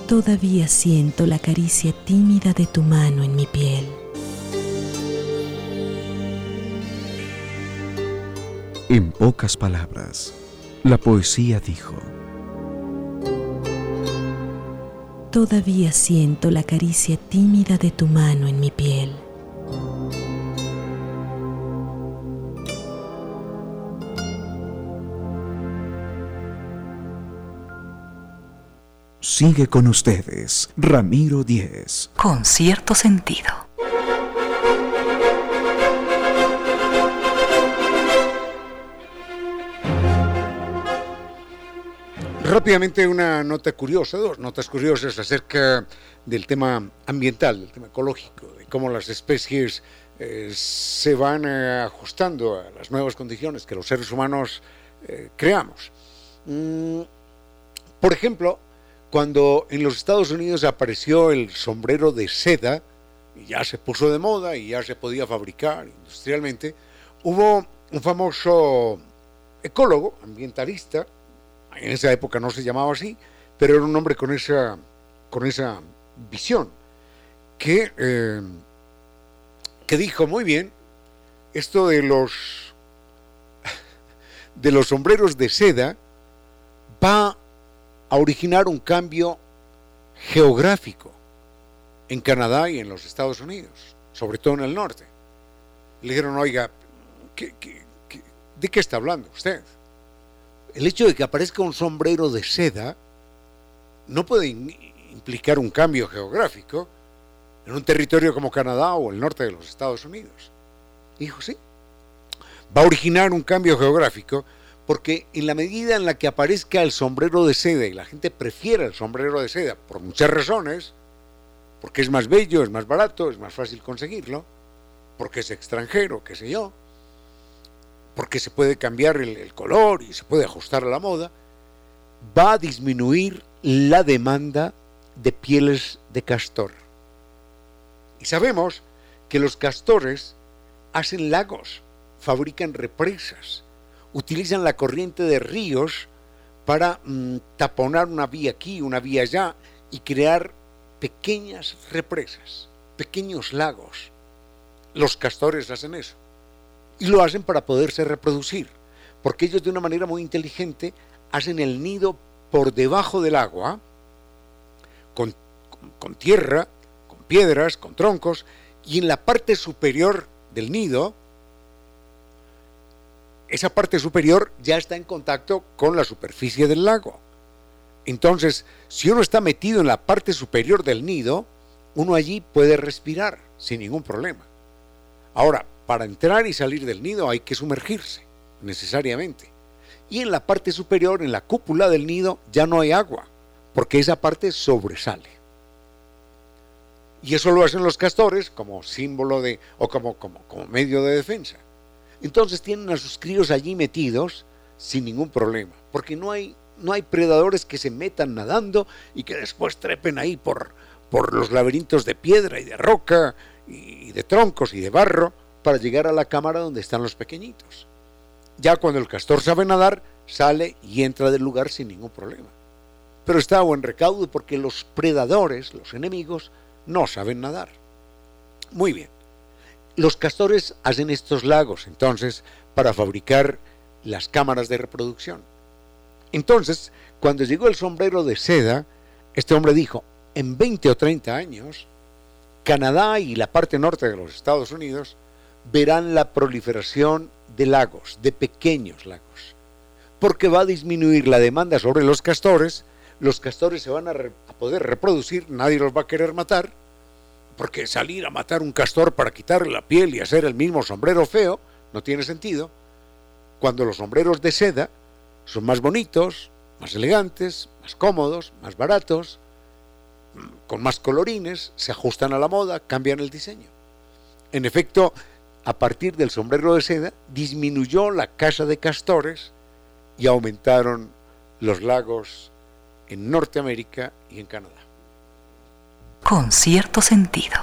Todavía siento la caricia tímida de tu mano en mi piel.
En pocas palabras, la poesía dijo,
Todavía siento la caricia tímida de tu mano en mi piel.
Sigue con ustedes, Ramiro Díez.
Con cierto sentido.
Rápidamente una nota curiosa, dos notas curiosas acerca del tema ambiental, del tema ecológico, de cómo las especies eh, se van eh, ajustando a las nuevas condiciones que los seres humanos eh, creamos. Mm, por ejemplo, cuando en los Estados Unidos apareció el sombrero de seda, y ya se puso de moda y ya se podía fabricar industrialmente, hubo un famoso ecólogo, ambientalista, en esa época no se llamaba así, pero era un hombre con esa, con esa visión, que, eh, que dijo, muy bien, esto de los, <laughs> de los sombreros de seda va a originar un cambio geográfico en Canadá y en los Estados Unidos, sobre todo en el norte. Le dijeron, oiga, de qué está hablando usted? El hecho de que aparezca un sombrero de seda no puede implicar un cambio geográfico en un territorio como Canadá o el norte de los Estados Unidos. Dijo, sí. Va a originar un cambio geográfico porque en la medida en la que aparezca el sombrero de seda y la gente prefiera el sombrero de seda por muchas razones, porque es más bello, es más barato, es más fácil conseguirlo, porque es extranjero, qué sé yo, porque se puede cambiar el, color y se puede ajustar a la moda, va a disminuir la demanda de pieles de castor. Y sabemos que los castores hacen lagos, fabrican represas, utilizan la corriente de ríos para mm, taponar una vía aquí, una vía allá y crear pequeñas represas, pequeños lagos. Los castores hacen eso y lo hacen para poderse reproducir, porque ellos de una manera muy inteligente hacen el nido por debajo del agua, con, tierra, con piedras, con troncos, y en la parte superior del nido, esa parte superior ya está en contacto con la superficie del lago. Entonces, si uno está metido en la parte superior del nido, uno allí puede respirar sin ningún problema. Ahora, para entrar y salir del nido hay que sumergirse, necesariamente. Y en la parte superior, en la cúpula del nido, ya no hay agua, porque esa parte sobresale. Y eso lo hacen los castores como símbolo de, o como, como, como medio de defensa. Entonces tienen a sus críos allí metidos sin ningún problema, porque no hay, no hay predadores que se metan nadando y que después trepen ahí por, por los laberintos de piedra y de roca y de troncos y de barro para llegar a la cámara donde están los pequeñitos. Ya cuando el castor sabe nadar, sale y entra del lugar sin ningún problema. Pero está a buen recaudo porque los predadores, los enemigos, no saben nadar. Muy bien. Los castores hacen estos lagos entonces para fabricar las cámaras de reproducción. Entonces, cuando llegó el sombrero de seda, este hombre dijo, en 20 o 30 años, Canadá y la parte norte de los Estados Unidos verán la proliferación de lagos, de pequeños lagos, porque va a disminuir la demanda sobre los castores, los castores se van a, poder reproducir, nadie los va a querer matar, porque salir a matar un castor para quitarle la piel y hacer el mismo sombrero feo no tiene sentido, cuando los sombreros de seda son más bonitos, más elegantes, más cómodos, más baratos, con más colorines, se ajustan a la moda, cambian el diseño. En efecto, a partir del sombrero de seda, disminuyó la caza de castores y aumentaron los lagos en Norteamérica y en Canadá.
Con cierto sentido.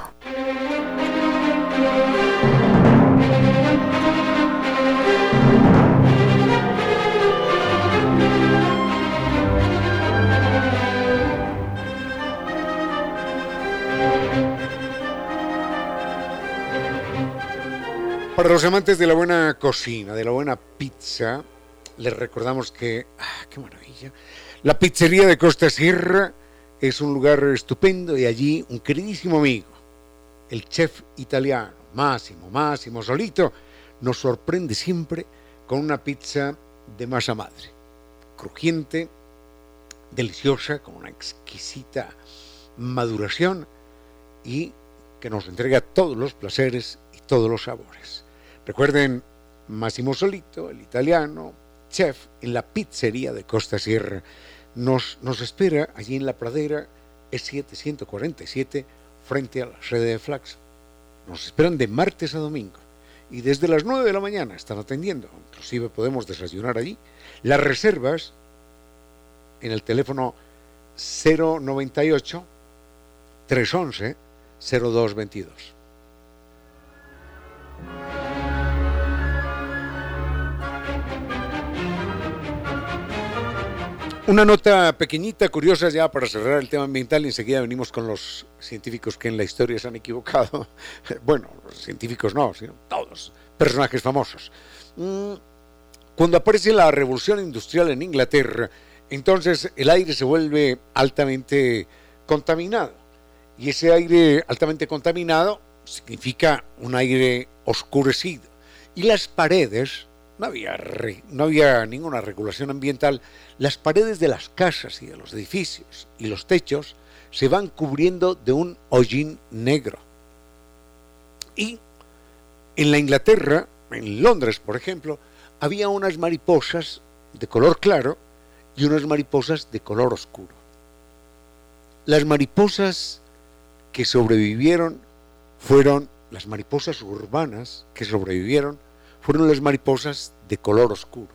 Para los amantes de la buena cocina, de la buena pizza, les recordamos que, ah, qué maravilla, la pizzería de Costa Sierra es un lugar estupendo y allí un queridísimo amigo, el chef italiano Máximo, Máximo Solito, nos sorprende siempre con una pizza de masa madre, crujiente, deliciosa, con una exquisita maduración y que nos entrega todos los placeres y todos los sabores. Recuerden, Massimo Solito, el italiano, chef en la pizzería de Costa Sierra, nos, nos espera allí en la pradera E747 frente a la sede de Flax. Nos esperan de martes a domingo y desde las 9 de la mañana están atendiendo. Inclusive podemos desayunar allí. Las reservas en el teléfono 098 311 0222. Una nota pequeñita, curiosa ya para cerrar el tema ambiental y enseguida venimos con los científicos que en la historia se han equivocado. <laughs> Bueno, los científicos no, sino todos, personajes famosos. Mm, cuando aparece la revolución industrial en Inglaterra, entonces el aire se vuelve altamente contaminado. Y ese aire altamente contaminado significa un aire oscurecido. Y las paredes, no había, ninguna regulación ambiental, las paredes de las casas y de los edificios y los techos se van cubriendo de un hollín negro. Y en la Inglaterra, en Londres por ejemplo, había unas mariposas de color claro y unas mariposas de color oscuro. Las mariposas que sobrevivieron fueron las mariposas urbanas que sobrevivieron fueron las mariposas de color oscuro.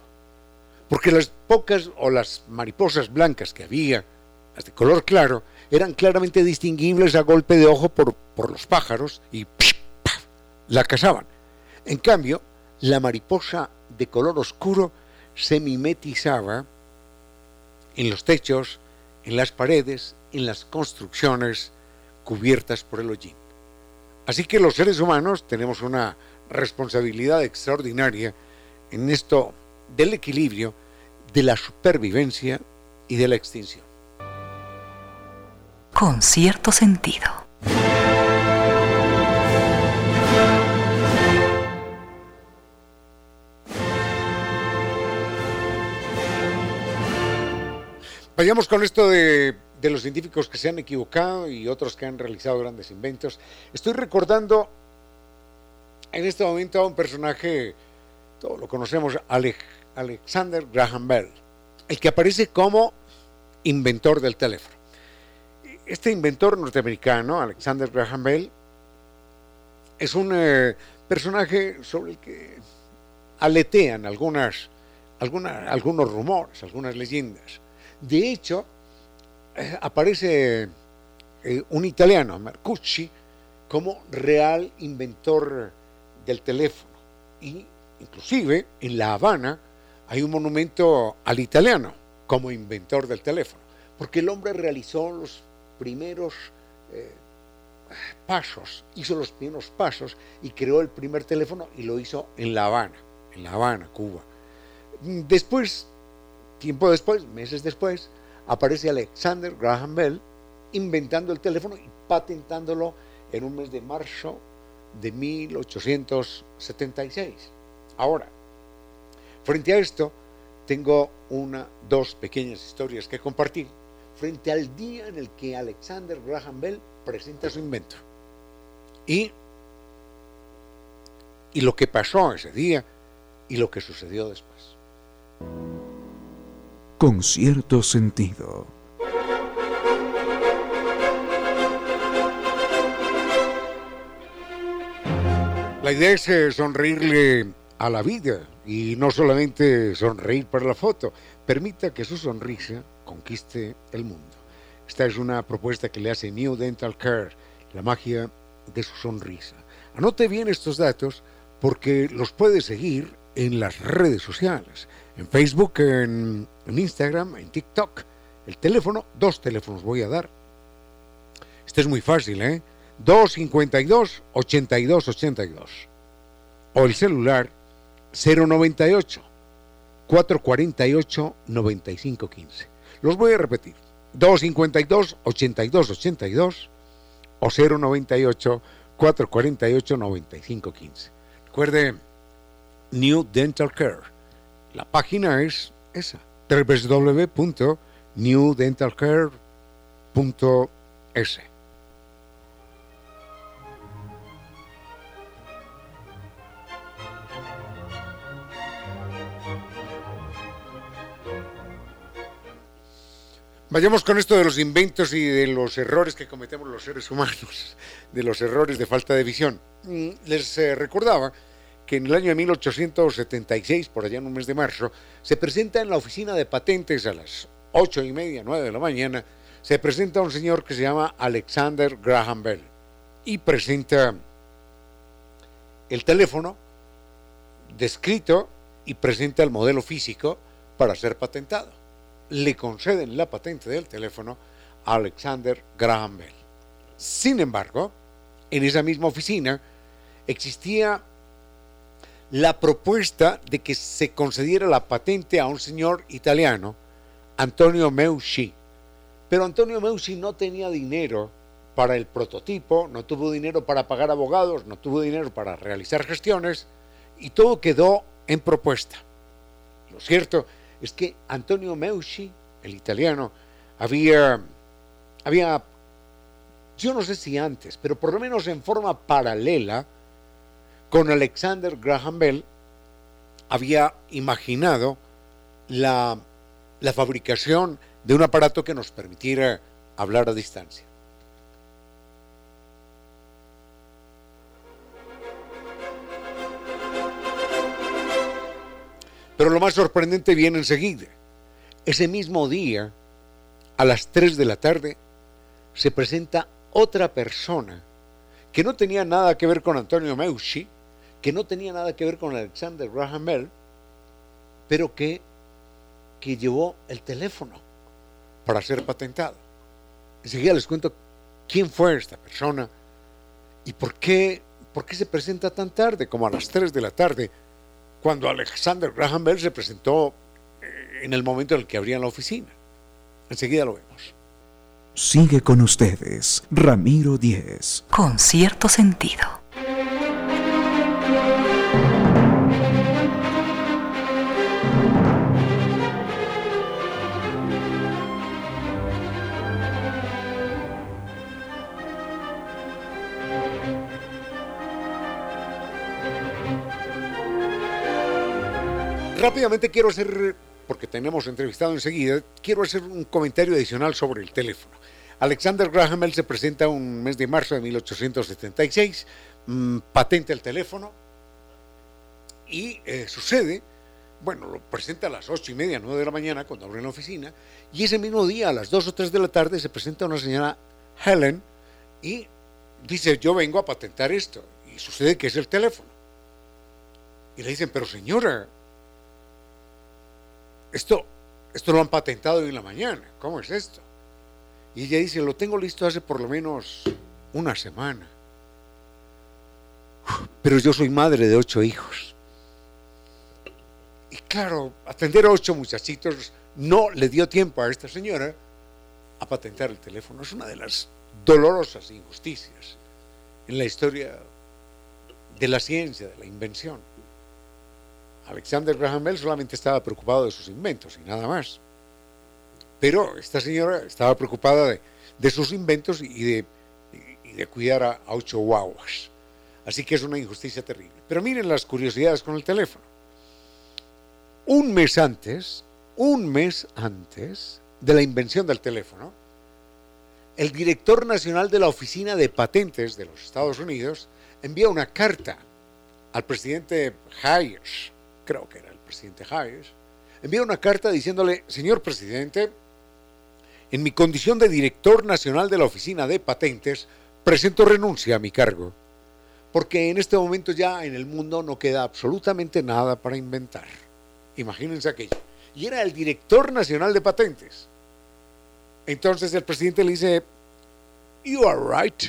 Porque las pocas o las mariposas blancas que había, las de color claro, eran claramente distinguibles a golpe de ojo por, por los pájaros y la cazaban. En cambio, la mariposa de color oscuro se mimetizaba en los techos, en las paredes, en las construcciones cubiertas por el hollín. Así que los seres humanos tenemos una responsabilidad extraordinaria en esto del equilibrio, de la supervivencia y de la extinción.
Con cierto sentido.
Vayamos con esto de, los científicos que se han equivocado y otros que han realizado grandes inventos. Estoy recordando en este momento un personaje, todos lo conocemos, Alexander Graham Bell, el que aparece como inventor del teléfono. Este inventor norteamericano, Alexander Graham Bell, es un eh, personaje sobre el que aletean algunas, algunos rumores, algunas leyendas. De hecho, eh, aparece eh, un italiano, Marcucci, como real inventor del teléfono. Y inclusive en La Habana hay un monumento al italiano como inventor del teléfono, porque el hombre realizó los primeros eh, pasos, hizo los primeros pasos y creó el primer teléfono y lo hizo en La Habana, en La Habana, Cuba. Después, tiempo después, meses después, aparece Alexander Graham Bell inventando el teléfono y patentándolo en un mes de marzo de 1876. Ahora, frente a esto, tengo una, dos pequeñas historias que compartir frente al día en el que Alexander Graham Bell presenta su invento. Y, y lo que pasó ese día y lo que sucedió después.
Con cierto sentido.
La idea es eh, sonreírle a la vida y no solamente sonreír para la foto. Permita que su sonrisa conquiste el mundo. Esta es una propuesta que le hace New Dental Care, la magia de su sonrisa. Anote bien estos datos porque los puede seguir en las redes sociales, en Facebook, en, Instagram, en TikTok. El teléfono, dos teléfonos voy a dar. Este es muy fácil, ¿eh? 252 8282 o el celular 098 448 9515. Los voy a repetir. 252 8282 o 098 448 9515. Recuerde New Dental Care. La página es esa www.newdentalcare.es. Vayamos con esto de los inventos y de los errores que cometemos los seres humanos, de los errores de falta de visión. Mm, les eh, recordaba que en el año de 1876, por allá en un mes de marzo, se presenta en la oficina de patentes a las ocho y media, nueve de la mañana, se presenta un señor que se llama Alexander Graham Bell y presenta el teléfono descrito y presenta el modelo físico para ser patentado le conceden la patente del teléfono a Alexander Graham Bell. Sin embargo, en esa misma oficina existía la propuesta de que se concediera la patente a un señor italiano, Antonio Meucci. Pero Antonio Meucci no tenía dinero para el prototipo, no tuvo dinero para pagar abogados, no tuvo dinero para realizar gestiones y todo quedó en propuesta. Lo cierto que Antonio Meucci, el italiano, había, había, yo no sé si antes, pero por lo menos en forma paralela, con Alexander Graham Bell, había imaginado la, la fabricación de un aparato que nos permitiera hablar a distancia. Pero lo más sorprendente viene enseguida. Ese mismo día, a las 3 de la tarde, se presenta otra persona que no tenía nada que ver con Antonio Meucci, que no tenía nada que ver con Alexander Graham Bell, pero que, que llevó el teléfono para ser patentado. Enseguida les cuento quién fue esta persona y por qué, por qué se presenta tan tarde, como a las 3 de la tarde, cuando Alexander Graham Bell se presentó eh, en el momento en el que abrían la oficina. Enseguida lo vemos.
Sigue con ustedes, Ramiro Díez.
Con cierto sentido.
Rápidamente quiero hacer, porque tenemos entrevistado enseguida, quiero hacer un comentario adicional sobre el teléfono. Alexander Graham Bell se presenta un mes de marzo de 1876, mmm, patenta el teléfono y eh, sucede, bueno, lo presenta a las ocho y media, nueve de la mañana cuando abre la oficina y ese mismo día a las dos o tres de la tarde se presenta una señora Helen y dice yo vengo a patentar esto y sucede que es el teléfono. Y le dicen, pero señora, esto, esto lo han patentado hoy en la mañana, ¿cómo es esto? Y ella dice, lo tengo listo hace por lo menos una semana. Pero yo soy madre de ocho hijos. Y claro, atender a ocho muchachitos no le dio tiempo a esta señora a patentar el teléfono. Es una de las dolorosas injusticias en la historia de la ciencia, de la invención. Alexander Graham Bell solamente estaba preocupado de sus inventos y nada más. Pero esta señora estaba preocupada de, sus inventos y de, y de cuidar a, a, ocho guaguas. Así que es una injusticia terrible. Pero miren las curiosidades con el teléfono. Un mes antes, un mes antes de la invención del teléfono, el director nacional de la Oficina de Patentes de los Estados Unidos envía una carta al presidente Hayes, creo que era el presidente Hayes, envía una carta diciéndole, señor presidente, en mi condición de director nacional de la Oficina de Patentes, presento renuncia a mi cargo, porque en este momento ya en el mundo no queda absolutamente nada para inventar. Imagínense aquello. Y era el director nacional de patentes. Entonces el presidente le dice, You are right.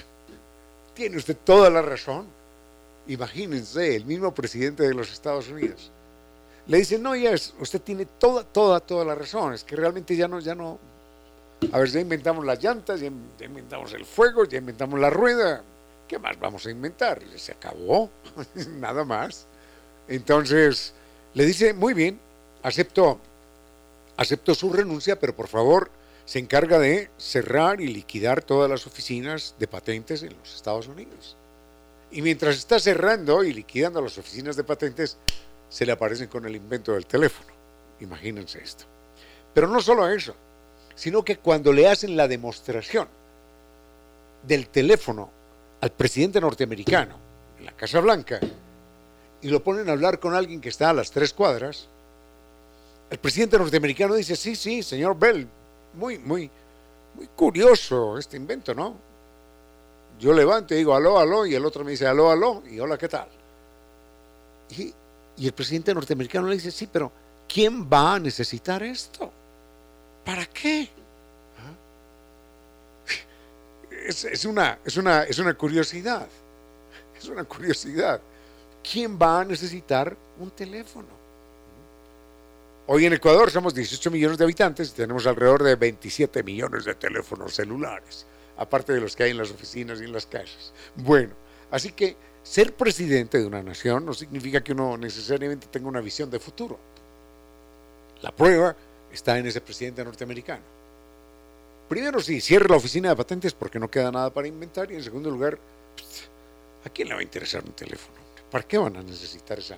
Tiene usted toda la razón. Imagínense, el mismo presidente de los Estados Unidos. Le dice, no, yes, usted tiene toda, toda, toda la razón. Es que realmente ya no, ya no. A ver, ya inventamos las llantas, ya inventamos el fuego, ya inventamos la rueda. ¿Qué más vamos a inventar? Se acabó. <laughs> Nada más. Entonces, le dice, muy bien, acepto, acepto su renuncia, pero por favor, se encarga de cerrar y liquidar todas las oficinas de patentes en los Estados Unidos. Y mientras está cerrando y liquidando las oficinas de patentes, se le aparecen con el invento del teléfono. Imagínense esto. Pero no solo eso, sino que cuando le hacen la demostración del teléfono al presidente norteamericano en la Casa Blanca y lo ponen a hablar con alguien que está a las tres cuadras, el presidente norteamericano dice, sí, sí, señor Bell, muy, muy, muy curioso este invento, ¿no? Yo levanto y digo aló, aló, y el otro me dice aló, aló, y hola, ¿qué tal? Y, y el presidente norteamericano le dice, sí, pero ¿quién va a necesitar esto? ¿Para qué? ¿Ah? Es, una, es, una, es una curiosidad, es una curiosidad. ¿Quién va a necesitar un teléfono? Hoy en Ecuador somos 18 millones de habitantes y tenemos alrededor de 27 millones de teléfonos celulares, aparte de los que hay en las oficinas y en las casas. Bueno, así que ser presidente de una nación no significa que uno necesariamente tenga una visión de futuro. La prueba está en ese presidente norteamericano. Primero, sí, cierre la oficina de patentes porque no queda nada para inventar. Y en segundo lugar, ¿a quién le va a interesar un teléfono? ¿Para qué van a necesitar esa,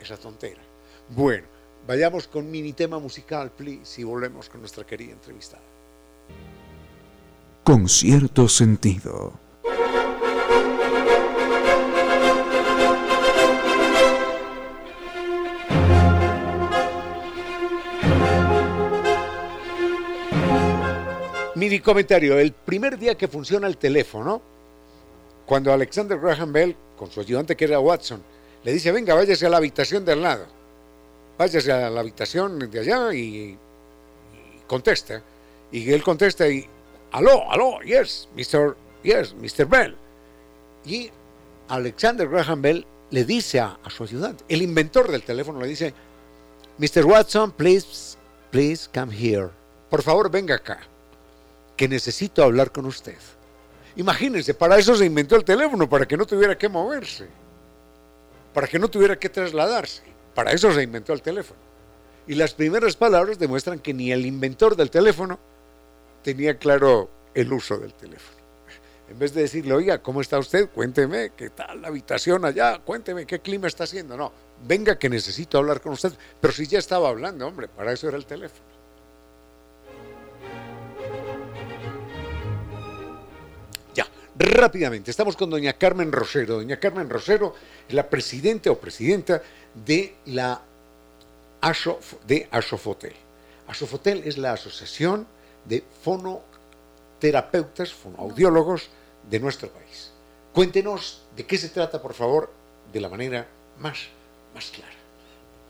esa tontera? Bueno, Vayamos con mini tema musical, please, y volvemos con nuestra querida entrevistada.
Con cierto sentido.
Mini comentario, el primer día que funciona el teléfono, cuando Alexander Graham Bell, con su ayudante que era Watson, le dice, venga, váyase a la habitación de al lado váyase a la habitación de allá y, y contesta. Y él contesta y, aló, aló, yes, Mr. Yes, Mr. Bell. Y Alexander Graham Bell le dice a, a, su ayudante, el inventor del teléfono le dice, Mr. Watson, please, please come here. Por favor, venga acá, que necesito hablar con usted. Imagínense, para eso se inventó el teléfono, para que no tuviera que moverse, para que no tuviera que trasladarse. Para eso se inventó el teléfono. Y las primeras palabras demuestran que ni el inventor del teléfono tenía claro el uso del teléfono. En vez de decirle, oiga, ¿cómo está usted? Cuénteme, ¿qué tal la habitación allá? Cuénteme, ¿qué clima está haciendo? No, venga que necesito hablar con usted. Pero si ya estaba hablando, hombre, para eso era el teléfono. Rápidamente, estamos con doña Carmen Rosero. Doña Carmen Rosero es la presidenta o presidenta de la ASOF, de ASOFOTEL. ASOFOTEL es la Asociación de Fonoterapeutas, Fonoaudiólogos de nuestro país. Cuéntenos de qué se trata, por favor, de la manera más, más clara.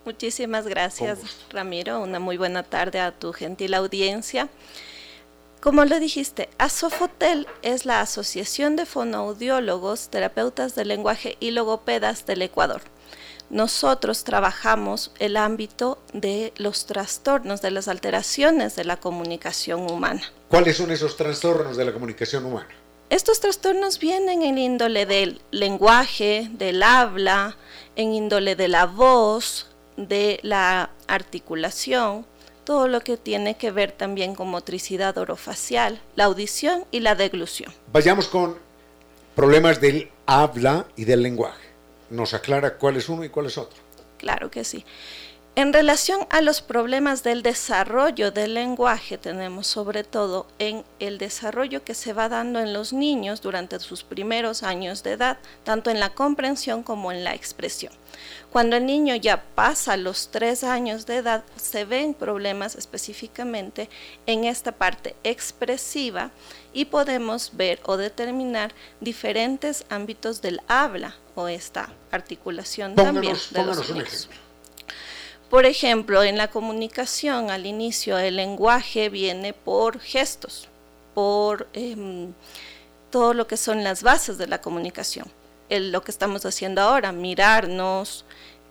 Muchísimas gracias, Ramiro. Una muy buena tarde a tu gentil audiencia. Como lo dijiste, ASOFOTEL es la Asociación de Fonoaudiólogos, Terapeutas del Lenguaje y Logopedas del Ecuador. Nosotros trabajamos el ámbito de los trastornos, de las alteraciones de la comunicación humana.
¿Cuáles son esos trastornos de la comunicación humana?
Estos trastornos vienen en índole del lenguaje, del habla, en índole de la voz, de la articulación, todo lo que tiene que ver también con motricidad orofacial, la audición y la deglución.
Vayamos con problemas del habla y del lenguaje. ¿Nos aclara cuál es uno y cuál es otro?
Claro que sí. En relación a los problemas del desarrollo del lenguaje, tenemos sobre todo en el desarrollo que se va dando en los niños durante sus primeros años de edad, tanto en la comprensión como en la expresión. Cuando el niño ya pasa los tres años de edad, se ven problemas específicamente en esta parte expresiva y podemos ver o determinar diferentes ámbitos del habla o esta articulación también de los niños. Por ejemplo, en la comunicación al inicio el lenguaje viene por gestos, por em, todo lo que son las bases de la comunicación. lo que estamos haciendo ahora, mirarnos,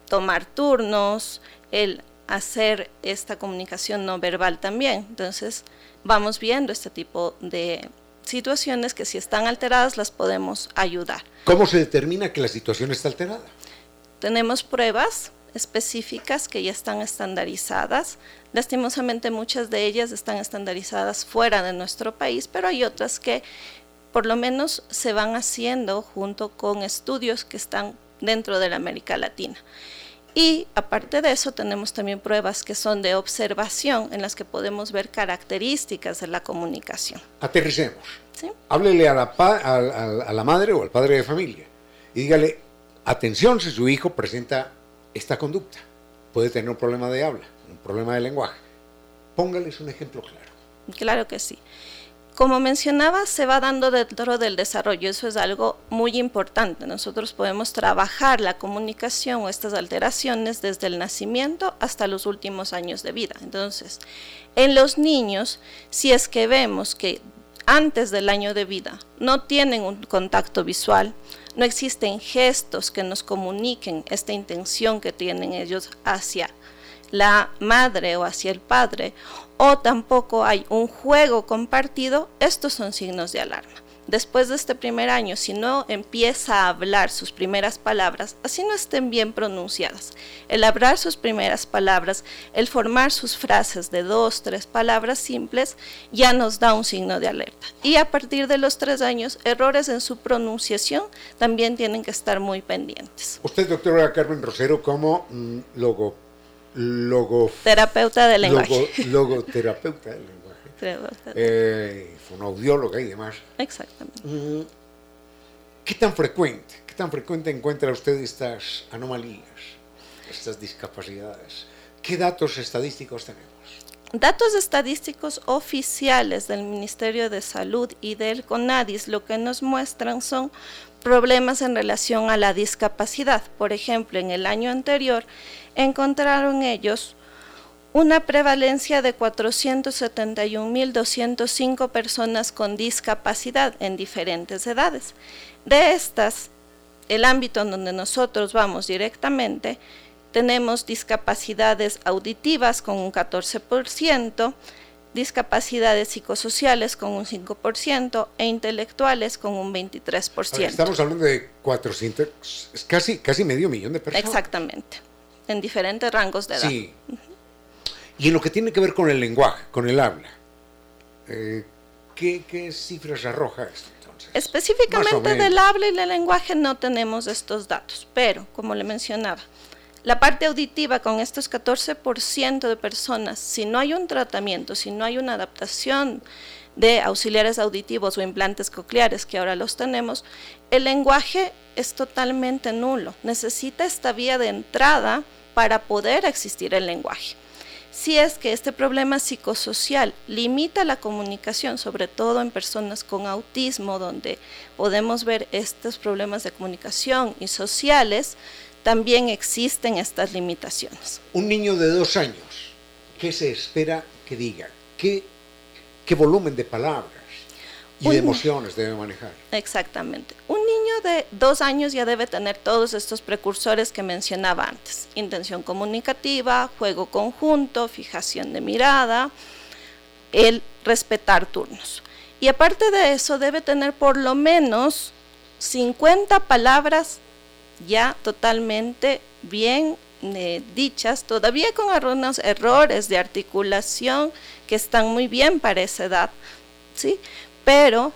tomar turnos, el hacer esta comunicación no verbal también. Entonces, vamos viendo este tipo de situaciones que si están alteradas las podemos ayudar.
¿Cómo se determina que la situación está alterada?
Tenemos pruebas específicas que ya están estandarizadas. Lastimosamente muchas de ellas están estandarizadas fuera de nuestro país, pero hay otras que por lo menos se van haciendo junto con estudios que están dentro de la América Latina. Y aparte de eso tenemos también pruebas que son de observación en las que podemos ver características de la comunicación.
Aterricemos. ¿Sí? Háblele a la, a la madre o al padre de familia y dígale, atención si su hijo presenta esta conducta. Puede tener un problema de habla, un problema de lenguaje. Póngales un ejemplo claro.
Claro que sí. Como mencionaba, se va dando dentro del desarrollo, eso es algo muy importante. Nosotros podemos trabajar la comunicación o estas alteraciones desde el nacimiento hasta los últimos años de vida. Entonces, en los niños, si es que vemos que antes del año de vida no tienen un contacto visual, no existen gestos que nos comuniquen esta intención que tienen ellos hacia la madre o hacia el padre, o tampoco hay un juego compartido, estos son signos de alarma. Después de este primer año, si no empieza a hablar sus primeras palabras, así no estén bien pronunciadas, el hablar sus primeras palabras, el formar sus frases de dos, tres palabras simples, ya nos da un signo de alerta. Y a partir de los tres años, errores en su pronunciación también tienen que estar muy pendientes.
Usted, doctora Carmen Rosero, como mm, logo logo,
terapeuta del lenguaje.
logoterapeuta del lenguaje. Eh, fonoaudióloga y demás.
Exactamente.
¿Qué tan frecuente, qué tan frecuente encuentra usted estas anomalías, estas discapacidades? ¿Qué datos estadísticos tenemos?
Datos estadísticos oficiales del Ministerio de Salud y del CONADIS lo que nos muestran son problemas en relación a la discapacidad. Por ejemplo, en el año anterior encontraron ellos una prevalencia de 471.205 personas con discapacidad en diferentes edades. De estas, el ámbito en donde nosotros vamos directamente, tenemos discapacidades auditivas con un 14%, discapacidades psicosociales con un 5% e intelectuales con un 23%.
estamos hablando de 400, casi, casi medio millón de personas.
Exactamente en diferentes rangos de edad.
Sí. Y en lo que tiene que ver con el lenguaje, con el habla, eh, ¿qué, cifras arroja esto? Entonces?
Específicamente del habla y del lenguaje no tenemos estos datos, pero como le mencionaba, La parte auditiva con estos 14% de personas, si no hay un tratamiento, si no hay una adaptación de auxiliares auditivos o implantes cocleares, que ahora los tenemos, el lenguaje es totalmente nulo. Necesita esta vía de entrada para poder existir el lenguaje. Si es que este problema psicosocial limita la comunicación, sobre todo en personas con autismo, donde podemos ver estos problemas de comunicación y sociales, también existen estas limitaciones.
Un niño de dos años, ¿qué se espera que diga? ¿Qué qué volumen de palabras y de emociones debe manejar.
Exactamente. Un niño de dos años ya debe tener todos estos precursores que mencionaba antes. Intención comunicativa, juego conjunto, fijación de mirada, el respetar turnos. Y aparte de eso, debe tener por lo menos 50 palabras ya totalmente bien eh, dichas, todavía con algunos errores de articulación que están muy bien para esa edad, ¿sí? Pero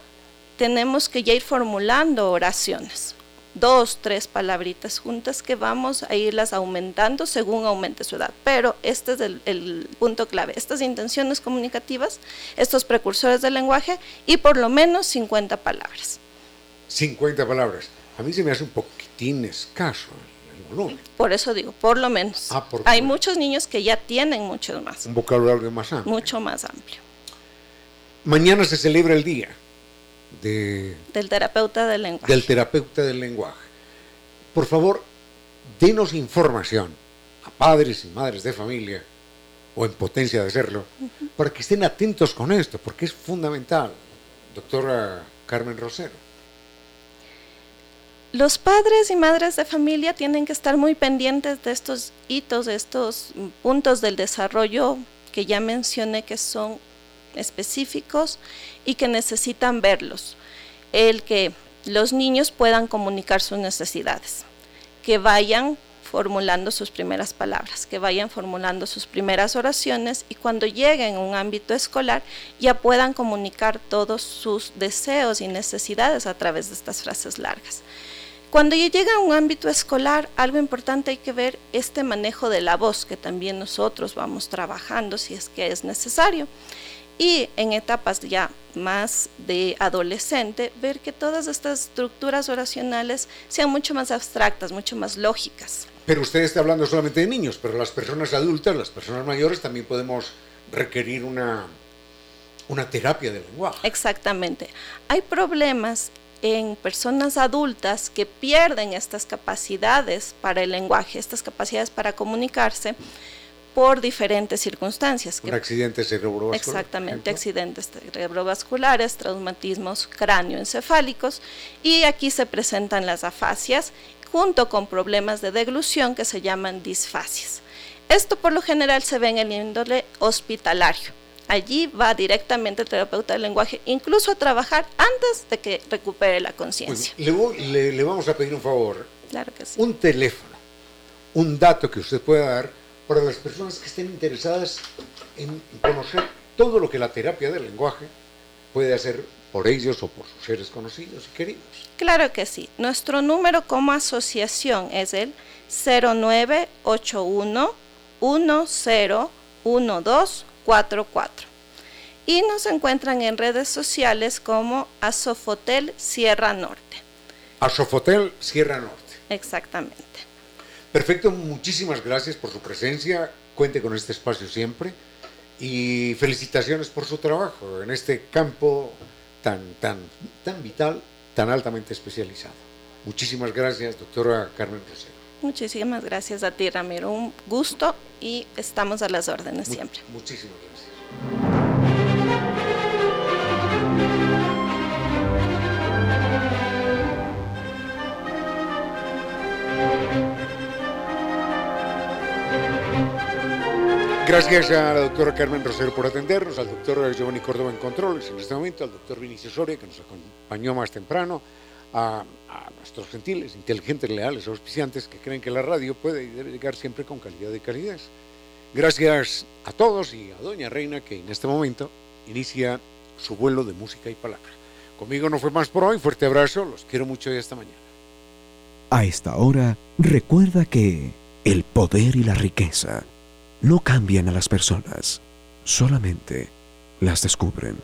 tenemos que ya ir formulando oraciones, dos, tres palabritas juntas que vamos a irlas aumentando según aumente su edad. Pero este es el, el punto clave, estas intenciones comunicativas, estos precursores del lenguaje y por lo menos 50 palabras.
50 palabras. A mí se me hace un poquitín escaso.
Por eso digo, por lo menos.
Ah,
Hay muchos niños que ya tienen muchos más.
Un vocabulario más amplio.
Mucho más amplio.
Mañana se celebra el día de,
del terapeuta del lenguaje.
Del terapeuta del lenguaje. Por favor, denos información a padres y madres de familia, o en potencia de serlo, para que estén atentos con esto, porque es fundamental. Doctora Carmen Rosero.
Los padres y madres de familia tienen que estar muy pendientes de estos hitos, de estos puntos del desarrollo que ya mencioné que son específicos y que necesitan verlos. El que los niños puedan comunicar sus necesidades, que vayan formulando sus primeras palabras, que vayan formulando sus primeras oraciones y cuando lleguen a un ámbito escolar ya puedan comunicar todos sus deseos y necesidades a través de estas frases largas. Cuando llega a un ámbito escolar, algo importante hay que ver este manejo de la voz, que también nosotros vamos trabajando si es que es necesario. Y en etapas ya más de adolescente, ver que todas estas estructuras oracionales sean mucho más abstractas, mucho más lógicas.
Pero usted está hablando solamente de niños, pero las personas adultas, las personas mayores, también podemos requerir una, una terapia del lenguaje.
Exactamente. Hay problemas en personas adultas que pierden estas capacidades para el lenguaje, estas capacidades para comunicarse por diferentes circunstancias.
Un accidente cerebrovascular.
Exactamente, accidentes cerebrovasculares, traumatismos cráneoencefálicos y aquí se presentan las afasias junto con problemas de deglución que se llaman disfasias. Esto por lo general se ve en el índole hospitalario allí va directamente el terapeuta del lenguaje, incluso a trabajar antes de que recupere la conciencia.
le, vamos a pedir un favor.
Claro que sí.
Un teléfono, un dato que usted pueda dar para las personas que estén interesadas en conocer todo lo que la terapia del lenguaje puede hacer por ellos o por sus seres conocidos y queridos.
Claro que sí. Nuestro número como asociación es el 0981 1012 44. Y nos encuentran en redes sociales como Asofotel Sierra Norte.
Asofotel Sierra Norte.
Exactamente.
Perfecto, muchísimas gracias por su presencia. Cuente con este espacio siempre y felicitaciones por su trabajo en este campo tan, tan, tan vital, tan altamente especializado. Muchísimas gracias, doctora Carmen Rosero.
Muchísimas gracias a ti, Ramiro. Un gusto y estamos a las órdenes siempre.
Muchísimas gracias. Gracias a la doctora Carmen Rosero por atendernos, al doctor Giovanni Córdoba en controles en este momento, al doctor Vinicio Soria que nos acompañó más temprano, a, nuestros gentiles, inteligentes, leales, auspiciantes que creen que la radio puede llegar siempre con calidad y calidez. Gracias a todos y a Doña Reina que en este momento inicia su vuelo de música y palabra. Conmigo no fue más por hoy, fuerte abrazo, los quiero mucho y hasta mañana.
A esta hora, recuerda que El poder y la riqueza no cambian a las personas, solamente las descubren.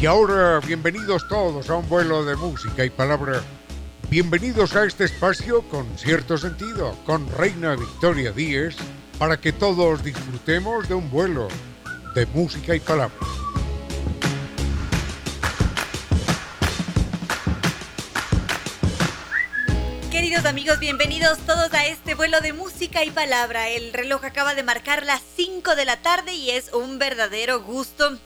Y ahora, bienvenidos todos a un vuelo de música y palabra. Bienvenidos a este espacio con cierto sentido, con Reina Victoria Díez, para que todos disfrutemos de un vuelo de música y palabra.
Amigos, bienvenidos todos a este vuelo de música y palabra. El reloj acaba de marcar las 5 de la tarde y es un verdadero gusto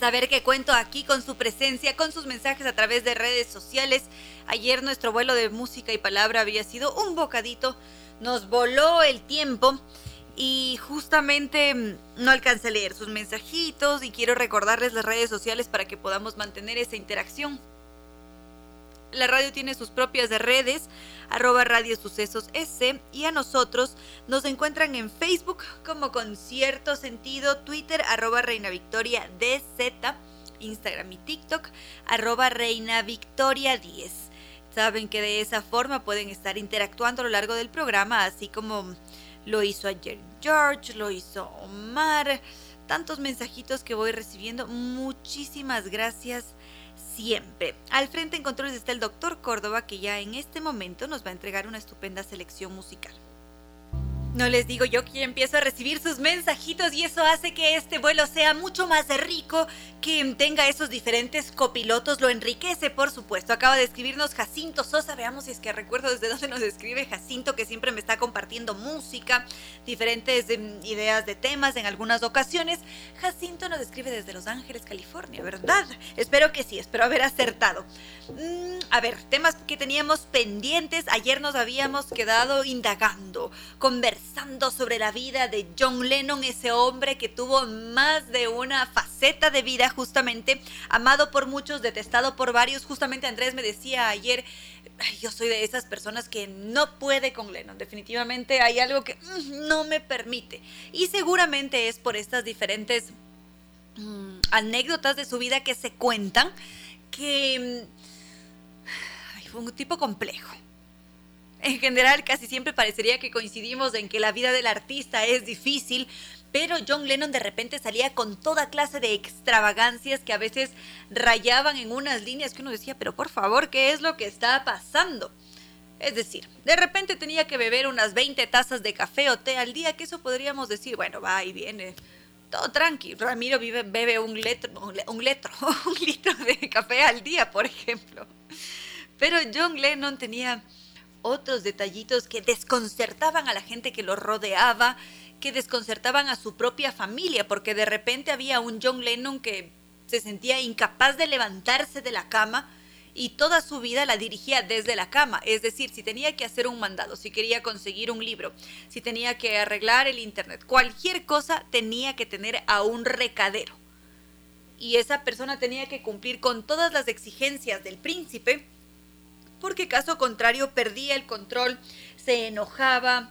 saber que cuento aquí con su presencia, con sus mensajes a través de redes sociales. Ayer nuestro vuelo de música y palabra había sido un bocadito, nos voló el tiempo y justamente mm, no alcancé a leer sus mensajitos y quiero recordarles las redes sociales para que podamos mantener esa interacción. La radio tiene sus propias redes, arroba Radio Sucesos S, y a nosotros nos encuentran en Facebook como con cierto sentido, Twitter, arroba Reina Victoria Instagram y TikTok, arroba Reina Victoria 10. Saben que de esa forma pueden estar interactuando a lo largo del programa, así como lo hizo ayer George, lo hizo Omar, tantos mensajitos que voy recibiendo. Muchísimas gracias siempre. Al frente en controles está el doctor Córdoba que ya en este momento nos va a entregar una estupenda selección musical. No les digo yo que empiezo a recibir sus mensajitos y eso hace que este vuelo sea mucho más rico, que tenga esos diferentes copilotos, lo enriquece, por supuesto. Acaba de escribirnos Jacinto Sosa, veamos si es que recuerdo desde dónde nos escribe Jacinto, que siempre me está compartiendo música, diferentes em, ideas de temas en algunas ocasiones. Jacinto nos escribe desde Los Ángeles, California, ¿verdad? Espero que sí, espero haber acertado. Mm, a ver, temas que teníamos pendientes, ayer nos habíamos quedado indagando, conversando sobre la vida de John Lennon, ese hombre que tuvo más de una faceta de vida justamente, amado por muchos, detestado por varios. Justamente Andrés me decía ayer, yo soy de esas personas que no puede con Lennon. Definitivamente hay algo que mm, no me permite. Y seguramente es por estas diferentes mm, anécdotas de su vida que se cuentan que mm, fue un tipo complejo en general, casi siempre parecería que coincidimos en que la vida del artista es difícil, pero John Lennon de repente salía con toda clase de extravagancias que a veces rayaban en unas líneas que uno decía, pero por favor, ¿qué es lo que está pasando? Es decir, de repente tenía que beber unas 20 tazas de café o té al día, que eso podríamos decir, bueno, va y viene, todo tranqui. Ramiro vive, bebe un un litro, <laughs> un litro de café al día, por ejemplo. Pero John Lennon tenía otros detallitos que desconcertaban a la gente que lo rodeaba, que desconcertaban a su propia familia, porque de repente había un John Lennon que se sentía incapaz de levantarse de la cama y toda su vida la dirigía desde la cama. Es decir, si tenía que hacer un mandado, si quería conseguir un libro, si tenía que arreglar el Internet, cualquier cosa tenía que tener a un recadero. Y esa persona tenía que cumplir con todas las exigencias del príncipe porque caso contrario perdía el control, se enojaba,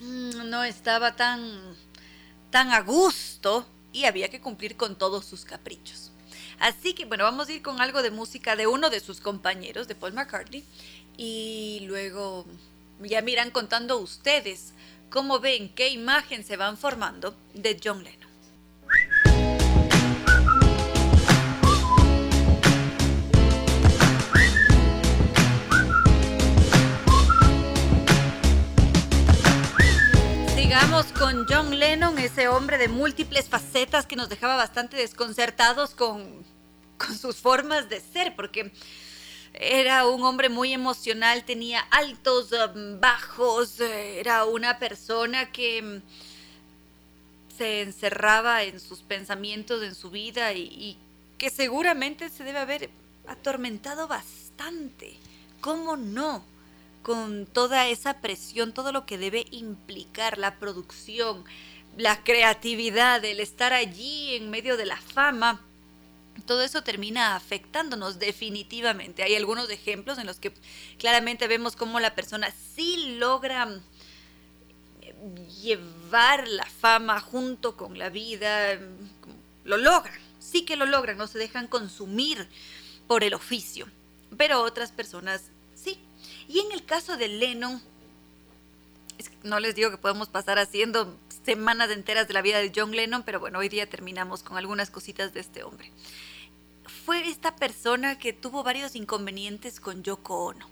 mm, no estaba tan, tan a gusto y había que cumplir con todos sus caprichos. Así que bueno, vamos a ir con algo de música de uno de sus compañeros, de Paul McCartney, y luego ya miran contando ustedes cómo ven, qué imagen se van formando de John Lennon. Con John Lennon, ese hombre de múltiples facetas que nos dejaba bastante desconcertados con, con sus formas de ser, porque era un hombre muy emocional, tenía altos, um, bajos, era una persona que mm, se encerraba en sus pensamientos, en su vida y, y que seguramente se debe haber atormentado bastante. ¿Cómo no? Con toda esa presión, todo lo que debe implicar la producción, la creatividad, el estar allí en medio de la fama. Todo eso termina afectándonos definitivamente. Hay algunos ejemplos en los que claramente vemos cómo la persona sí logra eh, llevar la fama junto con la vida, lo logran, sí que lo logran, no se dejan consumir por el oficio, pero otras personas. Y en el caso de Lennon, no les digo que podemos pasar haciendo semanas enteras de la vida de John Lennon, pero bueno, hoy día terminamos con algunas cositas de este hombre. Fue esta persona que tuvo varios inconvenientes con Yoko Ono.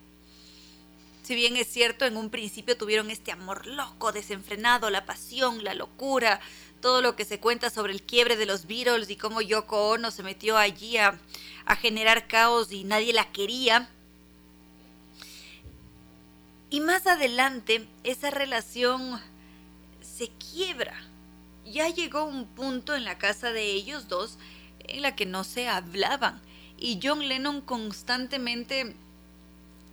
Si bien es cierto, en un principio tuvieron este amor loco, desenfrenado, la pasión, la locura, todo lo que se cuenta sobre el quiebre de los Beatles y cómo Yoko Ono se metió allí a, a generar caos y nadie la quería. Y más adelante esa relación se quiebra. Ya llegó un punto en la casa de ellos dos en la que no se hablaban y John Lennon constantemente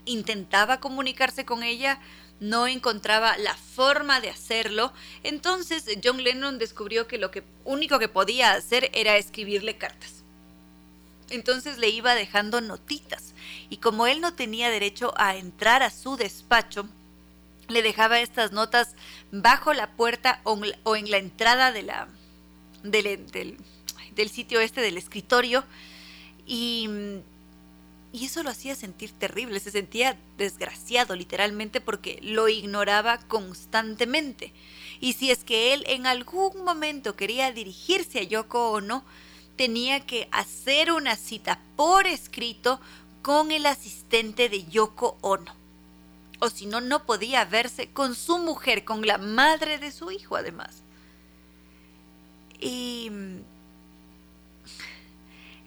intentaba comunicarse con ella, no encontraba la forma de hacerlo, entonces John Lennon descubrió que lo que único que podía hacer era escribirle cartas. Entonces le iba dejando notitas y como él no tenía derecho a entrar a su despacho, le dejaba estas notas bajo la puerta o en la entrada de la, del, sitio este del escritorio y, y eso lo hacía sentir terrible, se sentía desgraciado literalmente porque lo ignoraba constantemente. Y si es que él en algún momento quería dirigirse a Yoko Ono, tenía que hacer una cita por escrito con el asistente de Yoko Ono. O si no, no podía verse con su mujer, con la madre de su hijo además. Y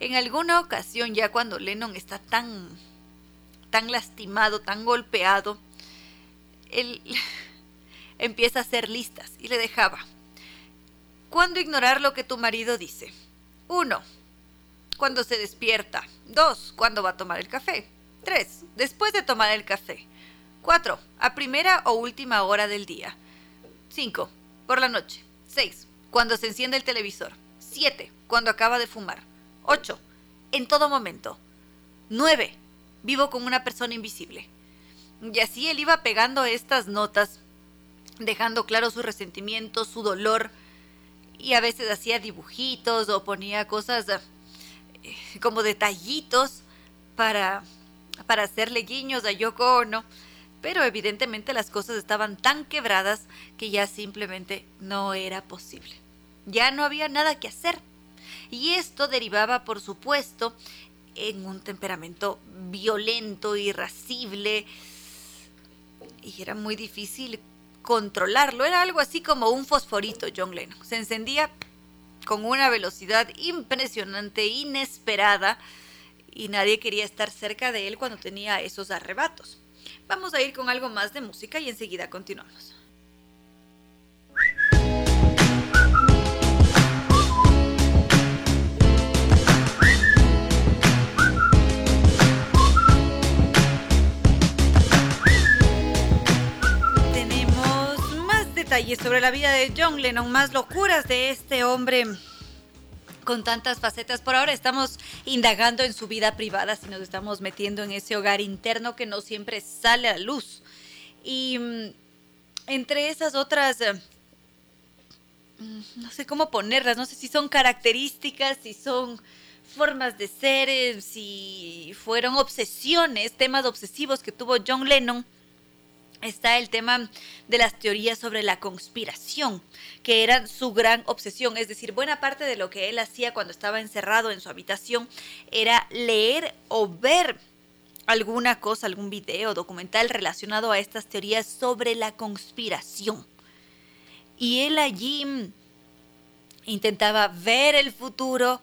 en alguna ocasión, ya cuando Lennon está tan, tan lastimado, tan golpeado, él <laughs> empieza a hacer listas y le dejaba. ¿Cuándo ignorar lo que tu marido dice? Uno, cuando se despierta. Dos, cuando va a tomar el café. Tres, después de tomar el café. Cuatro, a primera o última hora del día. Cinco, por la noche. Seis, cuando se enciende el televisor. Siete, cuando acaba de fumar. Ocho, en todo momento. Nueve, vivo con una persona invisible. Y así él iba pegando estas notas, dejando claro su resentimiento, su dolor, y a veces hacía dibujitos o ponía cosas como detallitos para, para hacerle guiños a Yoko Ono, pero evidentemente las cosas estaban tan quebradas que ya simplemente no era posible. Ya no había nada que hacer. Y esto derivaba, por supuesto, en un temperamento violento, irascible, y era muy difícil controlarlo. Era algo así como un fosforito, John Lennon. Se encendía con una velocidad impresionante, inesperada, y nadie quería estar cerca de él cuando tenía esos arrebatos. Vamos a ir con algo más de música y enseguida continuamos. Detalles sobre la vida de John Lennon, más locuras de este hombre con tantas facetas. Por ahora estamos indagando en su vida privada, si nos estamos metiendo en ese hogar interno que no siempre sale a luz. Y mm, entre esas otras, eh, mm, no sé cómo ponerlas, no sé si son características, si son formas de ser, eh, si fueron obsesiones, temas obsesivos que tuvo John Lennon está el tema de las teorías sobre la conspiración, que eran su gran obsesión. Es decir, buena parte de lo que él hacía cuando estaba encerrado en su habitación era leer o ver alguna cosa, algún video, documental relacionado a estas teorías sobre la conspiración. Y él allí intentaba ver el futuro,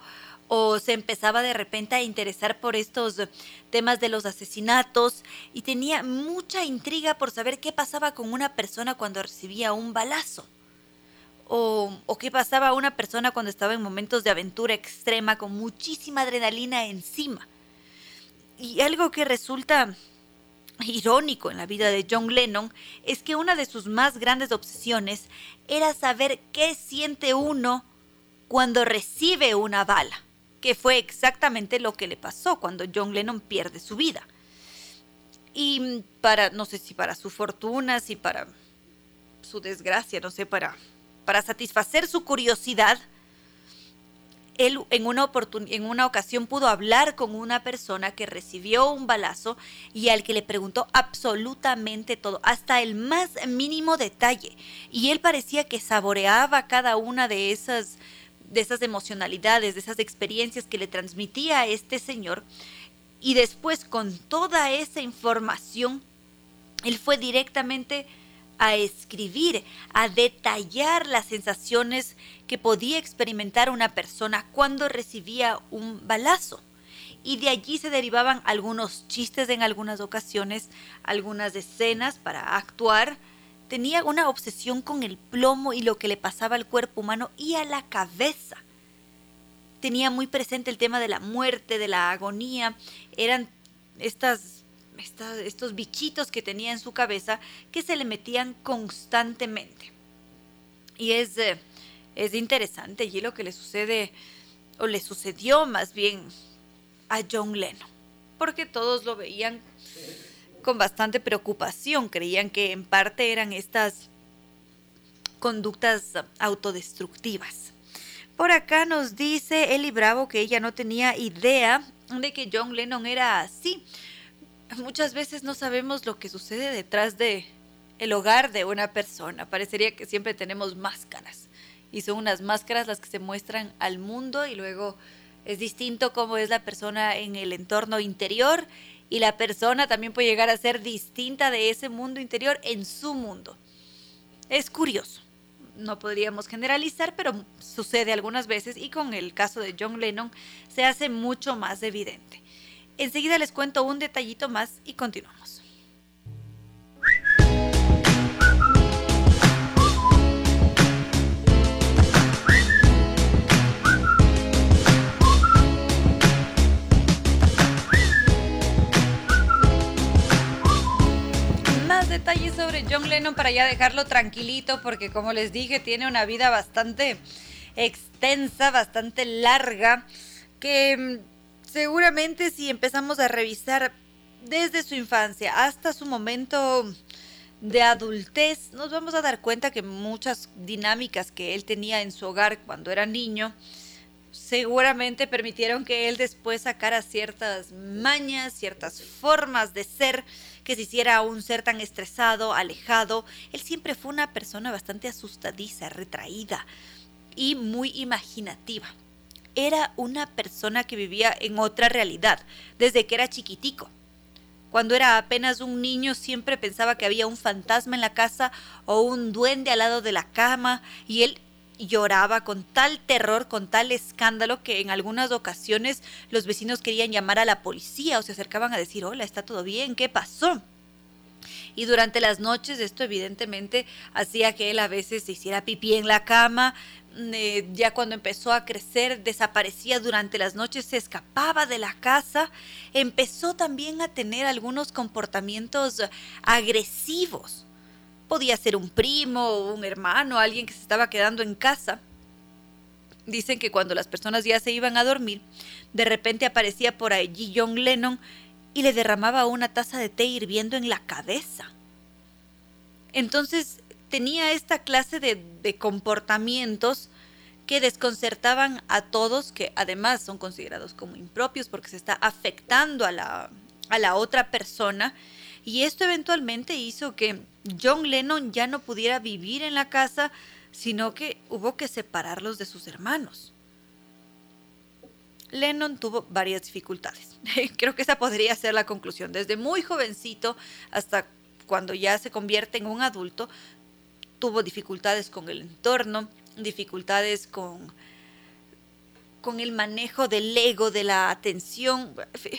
o se empezaba de repente a interesar por estos temas de los asesinatos y tenía mucha intriga por saber qué pasaba con una persona cuando recibía un balazo. O, qué pasaba a una persona cuando estaba en momentos de aventura extrema con muchísima adrenalina encima. Y algo que resulta irónico en la vida de John Lennon es que una de sus más grandes obsesiones era saber qué siente uno cuando recibe una bala que fue exactamente lo que le pasó cuando John Lennon pierde su vida. Y para, no sé si para su fortuna, si para su desgracia, no sé, para, para satisfacer su curiosidad, él en una, en una ocasión pudo hablar con una persona que recibió un balazo y al que le preguntó absolutamente todo, hasta el más mínimo detalle. Y él parecía que saboreaba cada una de esas, de esas emocionalidades, de esas experiencias que le transmitía este señor. Y después con toda esa información, él fue directamente a escribir, a detallar las sensaciones que podía experimentar una persona cuando recibía un balazo. Y de allí se derivaban algunos chistes en algunas ocasiones, algunas escenas para actuar. Tenía una obsesión con el plomo y lo que le pasaba al cuerpo humano y a la cabeza. Tenía muy presente el tema de la muerte, de la agonía. Eran estas estos bichitos que tenía en su cabeza que se le metían constantemente. Y es, eh, es interesante allí lo que le sucede, o le sucedió más bien a John Lennon, porque todos lo veían con bastante preocupación, creían que en parte eran estas conductas autodestructivas. Por acá nos dice Eli Bravo que ella no tenía idea de que John Lennon era así, muchas veces no sabemos lo que sucede detrás de el hogar de una persona. Parecería que siempre tenemos máscaras y son unas máscaras las que se muestran al mundo y luego es distinto cómo es la persona en el entorno interior y la persona también puede llegar a ser distinta de ese mundo interior en su mundo. Es curioso. No podríamos generalizar, pero sucede algunas veces y con el caso de John Lennon se hace mucho más evidente. Enseguida les cuento un detallito más y continuamos. Detalles sobre John Lennon para ya dejarlo tranquilito porque como les dije tiene una vida bastante extensa, bastante larga que mm, seguramente si empezamos a revisar desde su infancia hasta su momento de adultez, nos vamos a dar cuenta que muchas dinámicas que él tenía en su hogar cuando era niño, seguramente permitieron que él después sacara ciertas mañas, ciertas formas de ser, que se hiciera un ser tan estresado, alejado. Él siempre fue una persona bastante asustadiza, retraída y muy imaginativa era una persona que vivía en otra realidad, desde que era chiquitico. Cuando era apenas un niño siempre pensaba que había un fantasma en la casa o un duende al lado de la cama y él lloraba con tal terror, con tal escándalo que en algunas ocasiones los vecinos querían llamar a la policía o se acercaban a decir, hola, ¿está todo bien? ¿Qué pasó? Y durante las noches esto evidentemente hacía que él a veces se hiciera pipí en la cama, eh, ya cuando empezó a crecer, desaparecía durante las noches, se escapaba de la casa, empezó también a tener algunos comportamientos agresivos. Podía ser un primo, un hermano, alguien que se estaba quedando en casa. Dicen que cuando las personas ya se iban a dormir, de repente aparecía por allí John Lennon y le derramaba una taza de té hirviendo en la cabeza. Entonces tenía esta clase de, comportamientos que desconcertaban a todos, que además son considerados como impropios porque se está afectando a la, a la otra persona. Y esto eventualmente hizo que John Lennon ya no pudiera vivir en la casa, sino que hubo que separarlos de sus hermanos. Lennon tuvo varias dificultades. <laughs> Creo que esa podría ser la conclusión. Desde muy jovencito hasta cuando ya se convierte en un adulto, tuvo dificultades con el entorno, dificultades con, con el manejo del ego, de la atención,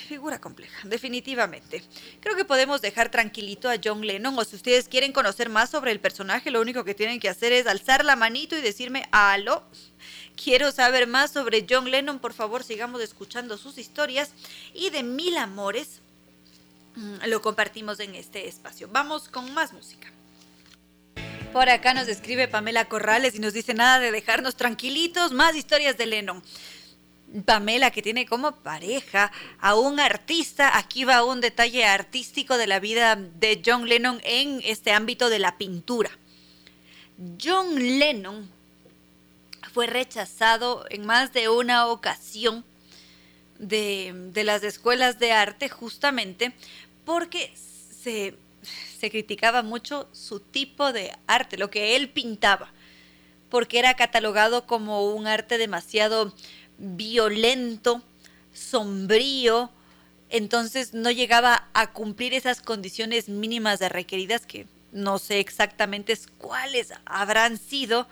figura compleja, definitivamente. Creo que podemos dejar tranquilito a John Lennon o si ustedes quieren conocer más sobre el personaje, lo único que tienen que hacer es alzar la manito y decirme, aló, quiero saber más sobre John Lennon, por favor sigamos escuchando sus historias y de mil amores mm, lo compartimos en este espacio. Vamos con más música. Por acá nos escribe Pamela Corrales y nos dice nada de dejarnos tranquilitos, más historias de Lennon. Pamela, que tiene como pareja a un artista, aquí va un detalle artístico de la vida de John Lennon en este ámbito de la pintura. John Lennon fue rechazado en más de una ocasión de, las escuelas de arte justamente porque se, se criticaba mucho su tipo de arte, lo que él pintaba, porque era catalogado como un arte demasiado violento, sombrío, entonces no llegaba a cumplir esas condiciones mínimas de requeridas que no sé exactamente cuáles habrán sido,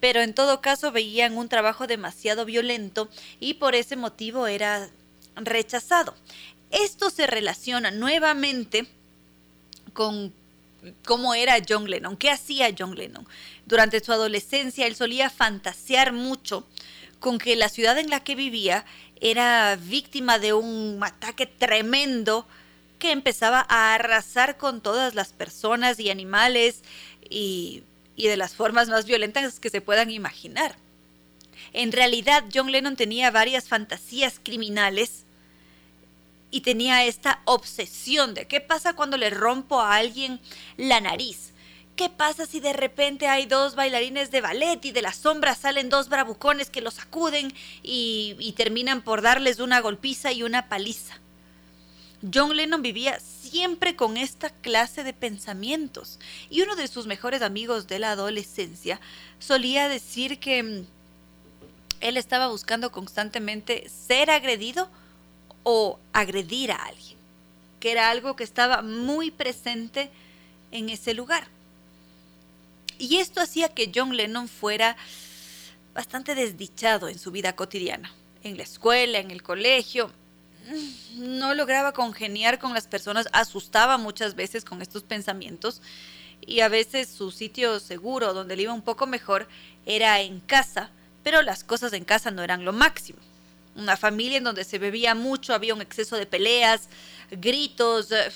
pero en todo caso veían un trabajo demasiado violento y por ese motivo era rechazado. Esto se relaciona nuevamente con cómo era John Lennon, qué hacía John Lennon. Durante su adolescencia él solía fantasear mucho con que la ciudad en la que vivía era víctima de un ataque tremendo que empezaba a arrasar con todas las personas y animales y, de las formas más violentas que se puedan imaginar. En realidad, John Lennon tenía varias fantasías criminales y tenía esta obsesión de qué pasa cuando le rompo a alguien la nariz. ¿Qué pasa si de repente hay dos bailarines de ballet y de la sombra salen dos bravucones que los sacuden y, terminan por darles una golpiza y una paliza? John Lennon vivía siempre con esta clase de pensamientos y uno de sus mejores amigos de la adolescencia solía decir que mm, él estaba buscando constantemente ser agredido o agredir a alguien, que era algo que estaba muy presente en ese lugar. Y esto hacía que John Lennon fuera bastante desdichado en su vida cotidiana, en la escuela, en el colegio, no lograba congeniar con las personas, asustaba muchas veces con estos pensamientos y a veces su sitio seguro, donde le iba un poco mejor, era en casa, pero las cosas en casa no eran lo máximo. Una familia en donde se bebía mucho, había un exceso de peleas, gritos. Eh,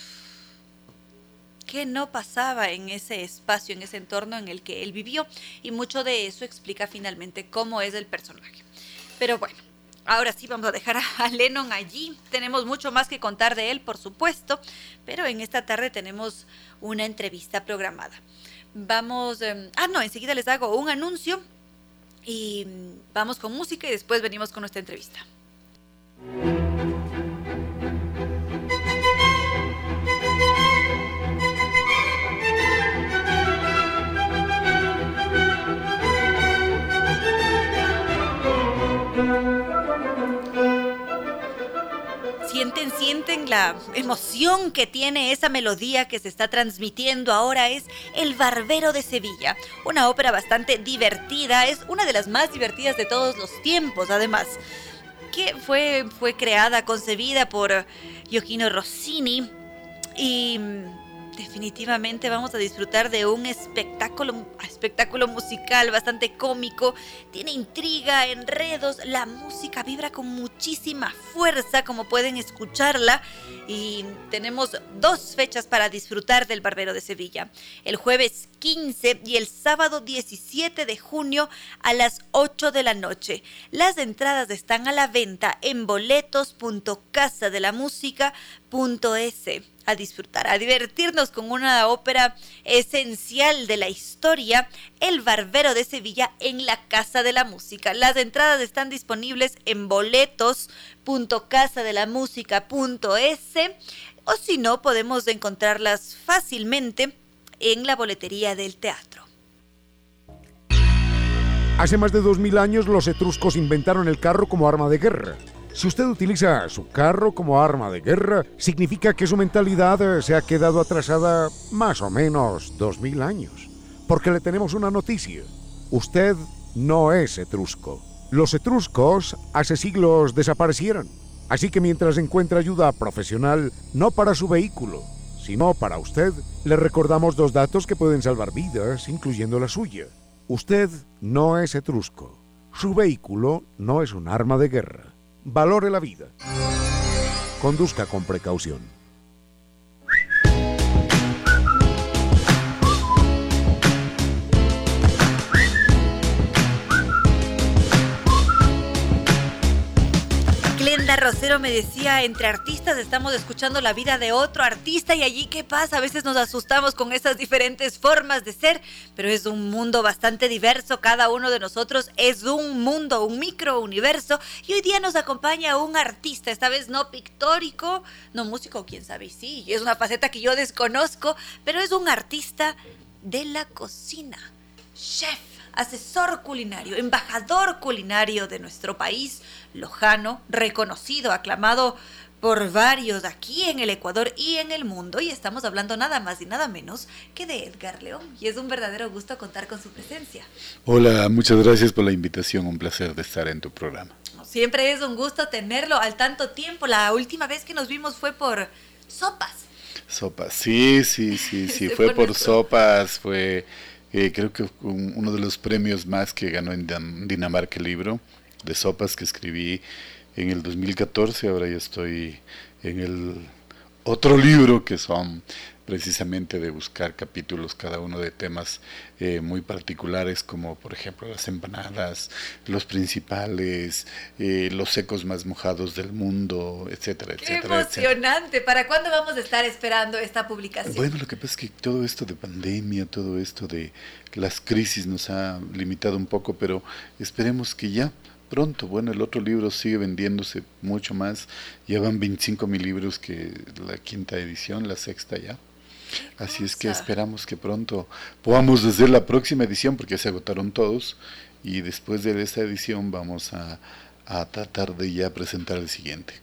¿Qué no pasaba en ese espacio, en ese entorno en el que él vivió? Y mucho de eso explica finalmente cómo es el personaje. Pero bueno, Ahora sí vamos a dejar a Lennon allí. Tenemos mucho más que contar de él, por supuesto, pero en esta tarde tenemos una entrevista programada. Vamos, em, ah, no, enseguida les hago un anuncio y vamos con música y después venimos con nuestra entrevista. Sienten, la emoción que tiene esa melodía que se está transmitiendo ahora es El Barbero de Sevilla, una ópera bastante divertida, es una de las más divertidas de todos los tiempos además, que fue, fue creada, concebida por Giochino Rossini y definitivamente vamos a disfrutar de un espectáculo, espectáculo musical bastante cómico. Tiene intriga, enredos, la música vibra con muchísima fuerza, como pueden escucharla. Y tenemos dos fechas para disfrutar del Barbero de Sevilla. El jueves 15 y el sábado 17 de junio a las 8 de la noche. Las entradas están a la venta en boletos.casadelamusica.es a disfrutar, a divertirnos con una ópera esencial de la historia, El Barbero de Sevilla en la Casa de la Música. Las entradas están disponibles en boletos.casadelamusica.es o si no, podemos encontrarlas fácilmente en la boletería del teatro.
Hace más de dos mil años los etruscos inventaron el carro como arma de guerra. Si usted utiliza su carro como arma de guerra, significa que su mentalidad eh, se ha quedado atrasada más o menos dos mil años. Porque le tenemos una noticia. Usted no es etrusco. Los etruscos hace siglos desaparecieron. Así que mientras encuentra ayuda profesional, no para su vehículo, sino para usted, le recordamos dos datos que pueden salvar vidas, incluyendo la suya. Usted no es etrusco. Su vehículo no es un arma de guerra. Valore la vida. Conduzca con precaución.
Rosero me decía, entre artistas estamos escuchando la vida de otro artista y allí qué pasa, a veces nos asustamos con esas diferentes formas de ser, pero es un mundo bastante diverso, cada uno de nosotros es un mundo, un micro universo y hoy día nos acompaña un artista, esta vez no pictórico, no músico, quién sabe, sí, es una faceta que yo desconozco, pero es un artista de la cocina, chef asesor culinario, embajador culinario de nuestro país, lojano, reconocido, aclamado por varios aquí en el Ecuador y en el mundo. Y estamos hablando nada más y nada menos que de Edgar León. Y es un verdadero gusto contar con su presencia.
Hola, muchas gracias por la invitación. Un placer de estar en tu programa.
Siempre es un gusto tenerlo al tanto tiempo. La última vez que nos vimos fue por sopas.
Sopas, sí, sí, sí, sí, <laughs> fue por sopas, fue eh, creo que uno de los premios más que ganó en Dinamarca el libro de sopas que escribí en el 2014, ahora ya estoy en el otro libro que son precisamente de buscar capítulos cada uno de temas eh, muy particulares como por ejemplo las empanadas, los principales, eh, los secos más mojados del mundo, etcétera,
Qué
etcétera.
emocionante. ¿Para cuándo vamos a estar esperando esta publicación?
Bueno, lo que pasa es que todo esto de pandemia, todo esto de las crisis nos ha limitado un poco, pero esperemos que ya pronto. Bueno, el otro libro sigue vendiéndose mucho más. Ya van 25 mil libros que la quinta edición, la sexta ya. Así es que esperamos que pronto podamos hacer la próxima edición porque se agotaron todos y después de esta edición vamos a, tratar de ya presentar el siguiente.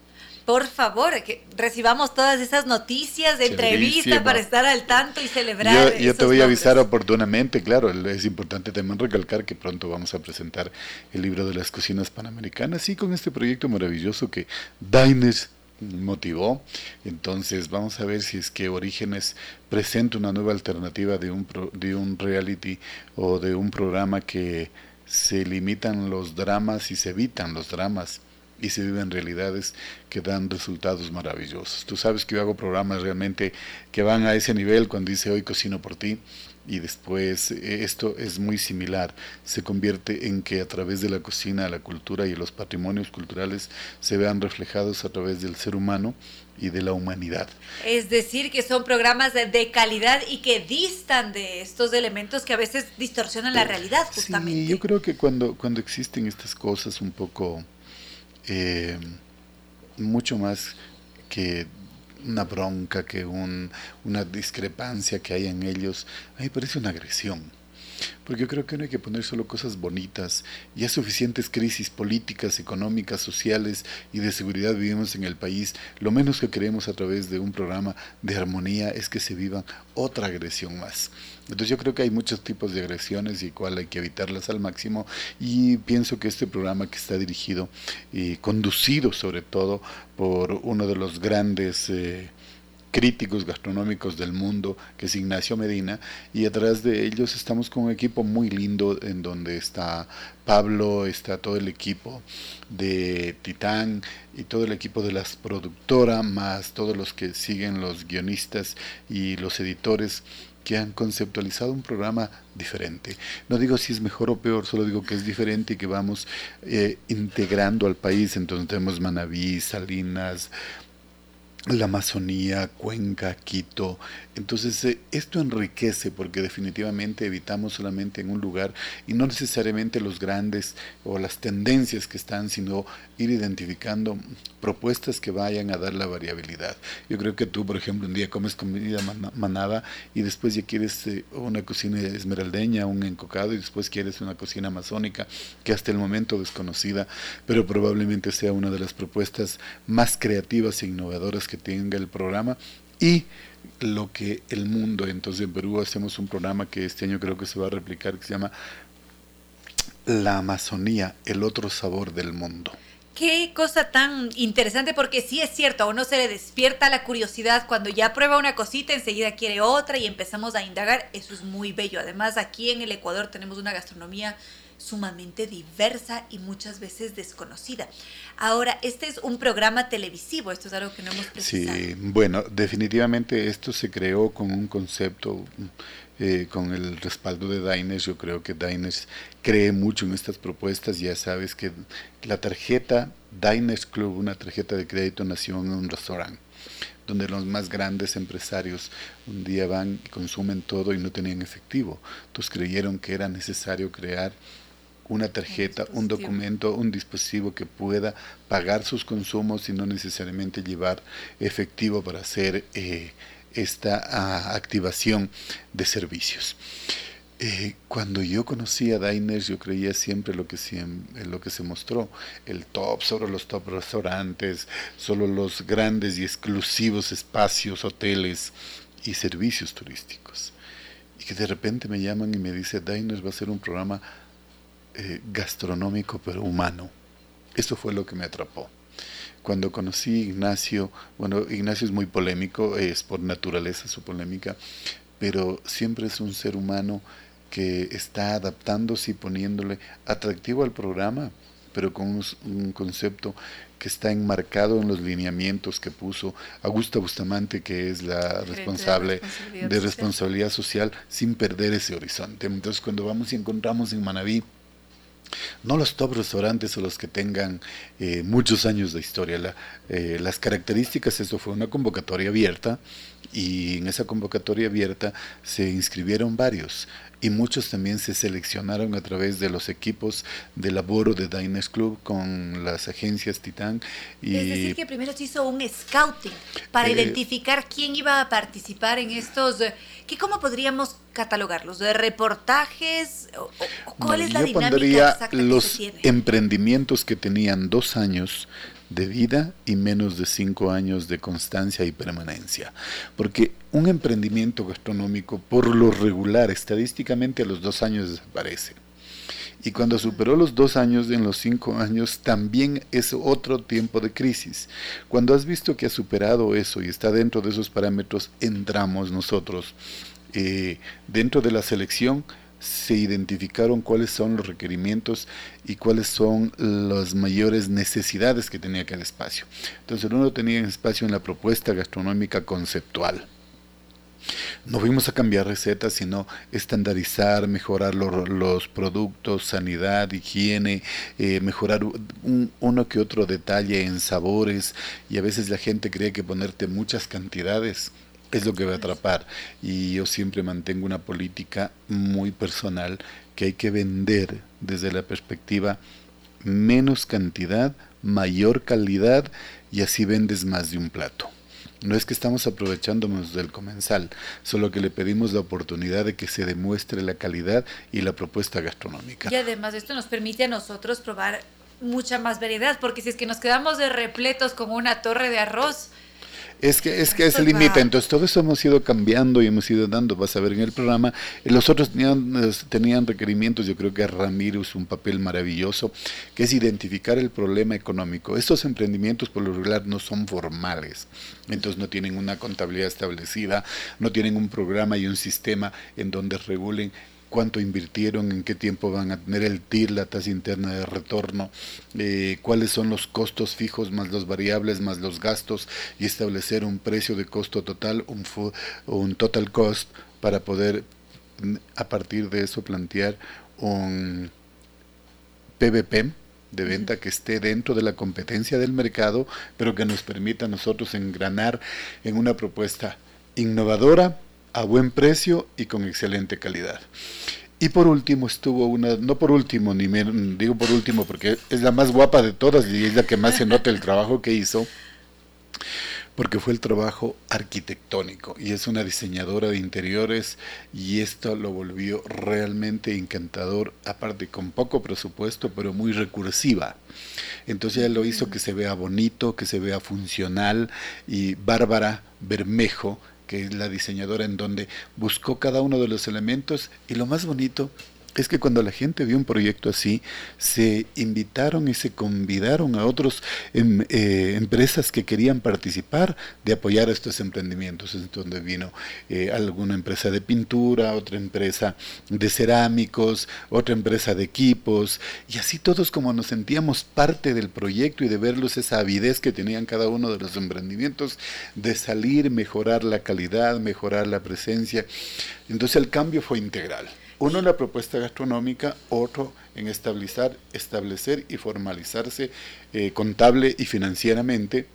Por favor, que recibamos todas esas noticias de entrevista para estar al tanto y celebrar.
Yo, yo te voy a avisar oportunamente, claro, es importante también recalcar que pronto vamos a presentar el libro de las cocinas panamericanas y con este proyecto maravilloso que Diners motivó. Entonces vamos a ver si es que Orígenes presenta una nueva alternativa de un, de un reality o de un programa que se limitan los dramas y se evitan los dramas y se viven realidades que dan resultados maravillosos. Tú sabes que yo hago programas realmente que van a ese nivel cuando dice hoy cocino por ti y después eh, esto es muy similar, se convierte en que a través de la cocina, la cultura y los patrimonios culturales se vean reflejados a través del ser humano y de la humanidad.
Es decir, que son programas de, calidad y que distan de estos elementos que a veces distorsionan la realidad, justamente.
Sí, yo creo que cuando, cuando existen estas cosas un poco, eh, mucho más que una bronca, que un, una discrepancia que hay en ellos, a mí parece una agresión. Porque yo creo que no hay que poner solo cosas bonitas. Ya suficientes crisis políticas, económicas, sociales y de seguridad vivimos en el país. Lo menos que queremos a través de un programa de armonía es que se viva otra agresión más. Entonces yo creo que hay muchos tipos de agresiones y cual hay que evitarlas al máximo. Y pienso que este programa que está dirigido y conducido sobre todo por uno de los grandes eh, críticos gastronómicos del mundo, que es Ignacio Medina, y atrás de ellos estamos con un equipo muy lindo en donde está Pablo, está todo el equipo de Titán y todo el equipo de las productoras, más todos los que siguen los guionistas y los editores que han conceptualizado un programa diferente. No digo si es mejor o peor, solo digo que es diferente y que vamos eh, integrando al país. Entonces tenemos Manabí, Salinas, la Amazonía, Cuenca, Quito. Entonces eh, esto enriquece porque definitivamente evitamos solamente en un lugar y no necesariamente los grandes o las tendencias que están, sino ir identificando propuestas que vayan a dar la variabilidad. Yo creo que tú, por ejemplo, un día comes comida manada y después ya quieres eh, una cocina esmeraldeña, un encocado y después quieres una cocina amazónica que hasta el momento desconocida, pero probablemente sea una de las propuestas más creativas e innovadoras que tenga el programa y lo que el mundo. Entonces en Perú hacemos un programa que este año creo que se va a replicar que se llama La Amazonía, el otro sabor del mundo.
Qué cosa tan interesante, porque sí es cierto, a uno se le despierta la curiosidad cuando ya prueba una cosita, enseguida quiere otra y empezamos a indagar. Eso es muy bello. Además, aquí en el Ecuador tenemos una gastronomía sumamente diversa y muchas veces desconocida. Ahora, este es un programa televisivo, esto es algo que no hemos precisado.
Sí, bueno, definitivamente esto se creó con un concepto eh, con el respaldo de Diners, yo creo que Diners cree mucho en estas propuestas. Ya sabes que la tarjeta Diners Club, una tarjeta de crédito, nació en un restaurante donde los más grandes empresarios un día van y consumen todo y no tenían efectivo. Entonces creyeron que era necesario crear una tarjeta, un, documento, un dispositivo que pueda pagar sus consumos y no necesariamente llevar efectivo para hacer eh, esta ah, activación de servicios. Eh, cuando yo conocí a Diners, yo creía siempre lo que, siempre, lo que se mostró, el top, sobre los top restaurantes, solo los grandes y exclusivos espacios, hoteles y servicios turísticos. Y que de repente me llaman y me dice, Diners va a ser un programa eh, gastronómico pero humano. Eso fue lo que me atrapó cuando conocí a Ignacio, bueno, Ignacio es muy polémico, es por naturaleza su polémica, pero siempre es un ser humano que está adaptándose y poniéndole atractivo al programa, pero con un, concepto que está enmarcado en los lineamientos que puso Augusta Bustamante, que es la responsable de responsabilidad social, sin perder ese horizonte. Entonces, cuando vamos y encontramos en Manaví no los top restaurantes o los que tengan eh, muchos años de historia. Eh, las características, eso fue una convocatoria abierta y en esa convocatoria abierta se inscribieron varios y muchos también se seleccionaron a través de los equipos de laboro de Diners Club con las agencias Titán.
Y, es decir, que primero se hizo un scouting para eh, identificar quién iba a participar en estos, que ¿cómo podríamos catalogarlos? ¿De reportajes? ¿O, cuál es la
yo pondría los emprendimientos que tenían dos años de vida y menos de cinco años de constancia y permanencia. Porque un emprendimiento gastronómico, por lo regular, estadísticamente a los dos años desaparece. Y cuando superó los dos años, en los cinco años, también es otro tiempo de crisis. Cuando has visto que ha superado eso y está dentro de esos parámetros, entramos nosotros eh, dentro de la selección se identificaron cuáles son los requerimientos y cuáles son las mayores necesidades que tenía cada espacio. Entonces uno tenía espacio en la propuesta gastronómica conceptual. No fuimos a cambiar recetas, sino estandarizar, mejorar los, productos, sanidad, higiene, eh, mejorar uno que otro detalle en sabores y a veces la gente cree que ponerte muchas cantidades es lo que va a atrapar. Y yo siempre mantengo una política muy personal que hay que vender desde la perspectiva menos cantidad, mayor calidad y así vendes más de un plato. No es que estamos aprovechándonos del comensal, solo que le pedimos la oportunidad de que se demuestre la calidad y la propuesta gastronómica.
Y además esto nos permite a nosotros probar mucha más variedad, porque si es que nos quedamos de repletos con una torre de arroz,
es que, es que se limita, entonces todo eso hemos ido cambiando y hemos ido dando, vas a ver en el programa, los otros tenían, tenían requerimientos, yo creo que Ramiro es un papel maravilloso, que es identificar el problema económico. Estos emprendimientos por lo regular no son formales, entonces no tienen una contabilidad establecida, no tienen un programa y un sistema en donde regulen cuánto invirtieron, en qué tiempo van a tener el TIR, la tasa interna de retorno, eh, cuáles son los costos fijos más los variables más los gastos y establecer un precio de costo total, un, un total cost para poder mm, a partir de eso plantear un PVP de venta que esté dentro de la competencia del mercado, pero que nos permita a nosotros engranar en una propuesta innovadora, a buen precio y con excelente calidad. Y por último estuvo una, no por último, ni me, digo por último porque es la más guapa de todas y es la que más se nota el trabajo que hizo, porque fue el trabajo arquitectónico y es una diseñadora de interiores y esto lo volvió realmente encantador, aparte con poco presupuesto, pero muy recursiva. Entonces ella lo hizo que se vea bonito, que se vea funcional y Bárbara Bermejo que es la diseñadora en donde buscó cada uno de los elementos y lo más bonito es que cuando la gente vio un proyecto así, se invitaron y se convidaron a otras em, eh, empresas que querían participar de apoyar estos emprendimientos. Es donde vino eh, alguna empresa de pintura, otra empresa de cerámicos, otra empresa de equipos, y así todos como nos sentíamos parte del proyecto y de verlos esa avidez que tenían cada uno de los emprendimientos de salir, mejorar la calidad, mejorar la presencia. Entonces el cambio fue integral. Uno en la propuesta gastronómica, otro en establecer, establecer y formalizarse eh, contable y financieramente,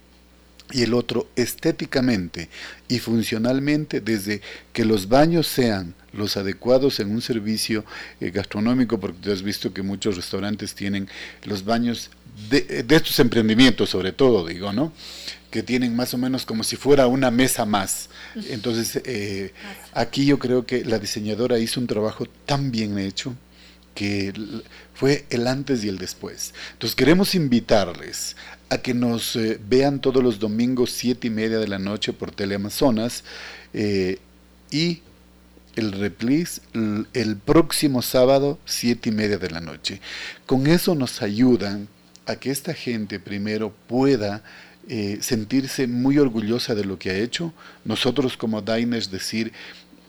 y el otro estéticamente y funcionalmente desde que los baños sean los adecuados en un servicio eh, gastronómico, porque tú has visto que muchos restaurantes tienen los baños de, de estos emprendimientos sobre todo, digo, ¿no? Que tienen más o menos como si fuera una mesa más. Entonces, eh, aquí yo creo que la diseñadora hizo un trabajo tan bien hecho que fue el antes y el después. Entonces, queremos invitarles a que nos eh, vean todos los domingos siete y media de la noche por Teleamazonas eh, y el replis el próximo sábado siete y media de la noche. Con eso nos ayudan a que esta gente primero pueda eh, sentirse muy orgullosa de lo que ha hecho. Nosotros como Diners decir,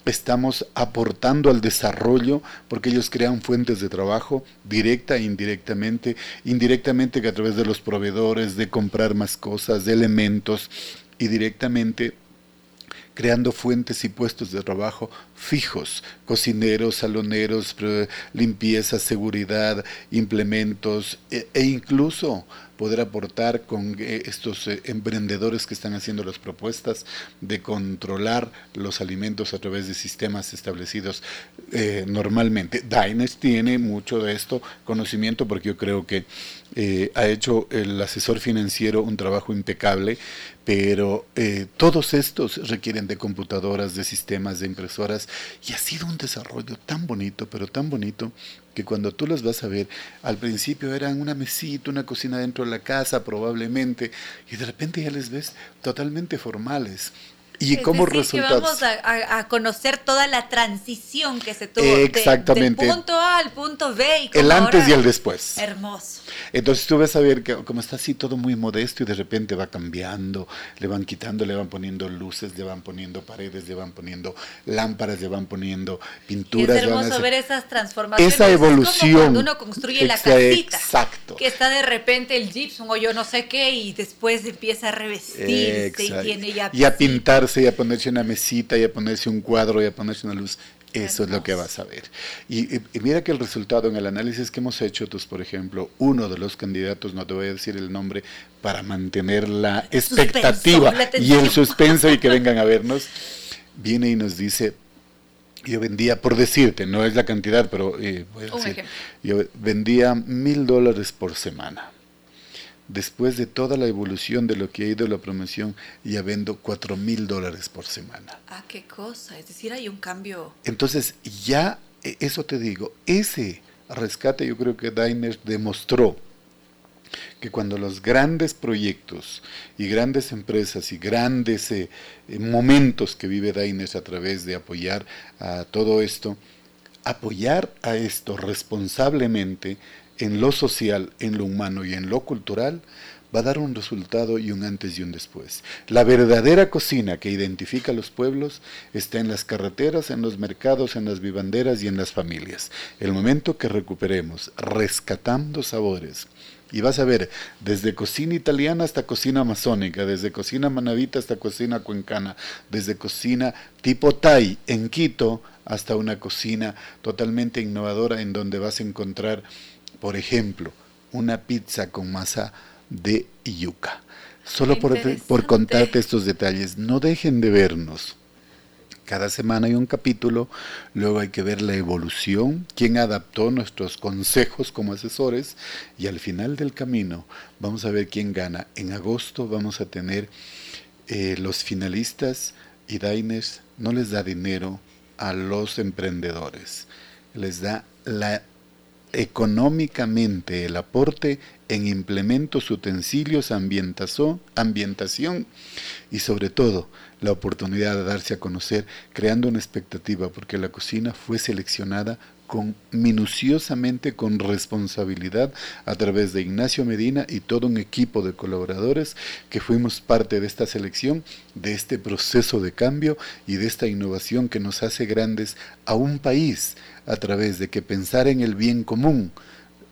estamos aportando al desarrollo porque ellos crean fuentes de trabajo directa e indirectamente, indirectamente que a través de los proveedores, de comprar más cosas, de elementos y directamente creando fuentes y puestos de trabajo fijos, cocineros, saloneros, limpieza, seguridad, implementos e, e incluso poder aportar con eh, estos eh, emprendedores que están haciendo las propuestas de controlar los alimentos a través de sistemas establecidos eh, normalmente. Diners tiene mucho de esto conocimiento porque yo creo que ha hecho el asesor financiero un trabajo impecable, pero todos estos requieren de computadoras, de sistemas, de impresoras y ha sido un desarrollo tan bonito, pero tan bonito que cuando tú las vas a ver, al principio eran una mesita, una cocina dentro de la casa probablemente, y de repente ya les ves totalmente formales. Y como resultado.
vamos a, conocer toda la transición que se tuvo
Exactamente.
del punto A al punto B.
Y el antes y el después.
Hermoso.
Entonces tú ves a ver que como está así todo muy modesto y de repente va cambiando, le van quitando, le van poniendo luces, le van poniendo paredes, le van poniendo lámparas, le van poniendo pinturas.
es hermoso ver esas transformaciones.
Esa evolución.
cuando uno construye la casita.
Exacto.
Que está de repente el gypsum o yo no sé qué y después empieza a revestirse y tiene ya...
Y a y a ponerse una mesita y a ponerse un cuadro y a ponerse una luz. Eso es lo que vas a ver. Y, mira que el resultado en el análisis que hemos hecho, pues, por ejemplo, uno de los candidatos, no te voy a decir el nombre, para mantener la expectativa y el suspenso y que vengan a vernos, viene y nos dice, yo vendía, por decirte, no es la cantidad, pero eh, voy a decir, yo vendía mil dólares por semana después de toda la evolución de lo que ha ido la promoción, ya vendo cuatro mil dólares por semana.
Ah, qué cosa, es decir, hay un cambio.
Entonces, ya, e, eso te digo, ese rescate yo creo que Dainer demostró que cuando los grandes proyectos y grandes empresas y grandes eh, eh, momentos que vive Dainer a través de apoyar a todo esto, apoyar a esto responsablemente en lo social, en lo humano y en lo cultural, va a dar un resultado y un antes y un después. La verdadera cocina que identifica a los pueblos está en las carreteras, en los mercados, en las vivanderas y en las familias. El momento que recuperemos, rescatando sabores, y vas a ver, desde cocina italiana hasta cocina amazónica, desde cocina manavita hasta cocina cuencana, desde cocina tipo Thai en Quito hasta una cocina totalmente innovadora en donde vas a encontrar por ejemplo, una pizza con masa de yuca. Solo por, por, contarte estos detalles, no dejen de vernos. Cada semana hay un capítulo, luego hay que ver la evolución, quién adaptó nuestros consejos como asesores y al final del camino vamos a ver quién gana. En agosto vamos a tener eh, los finalistas y Diners no les da dinero a los emprendedores, les da la económicamente el aporte en implementos, utensilios, ambientación, y sobre todo la oportunidad de darse a conocer creando una expectativa porque la cocina fue seleccionada con minuciosamente con responsabilidad a través de Ignacio Medina y todo un equipo de colaboradores que fuimos parte de esta selección, de este proceso de cambio y de esta innovación que nos hace grandes a un país a través de que pensar en el bien común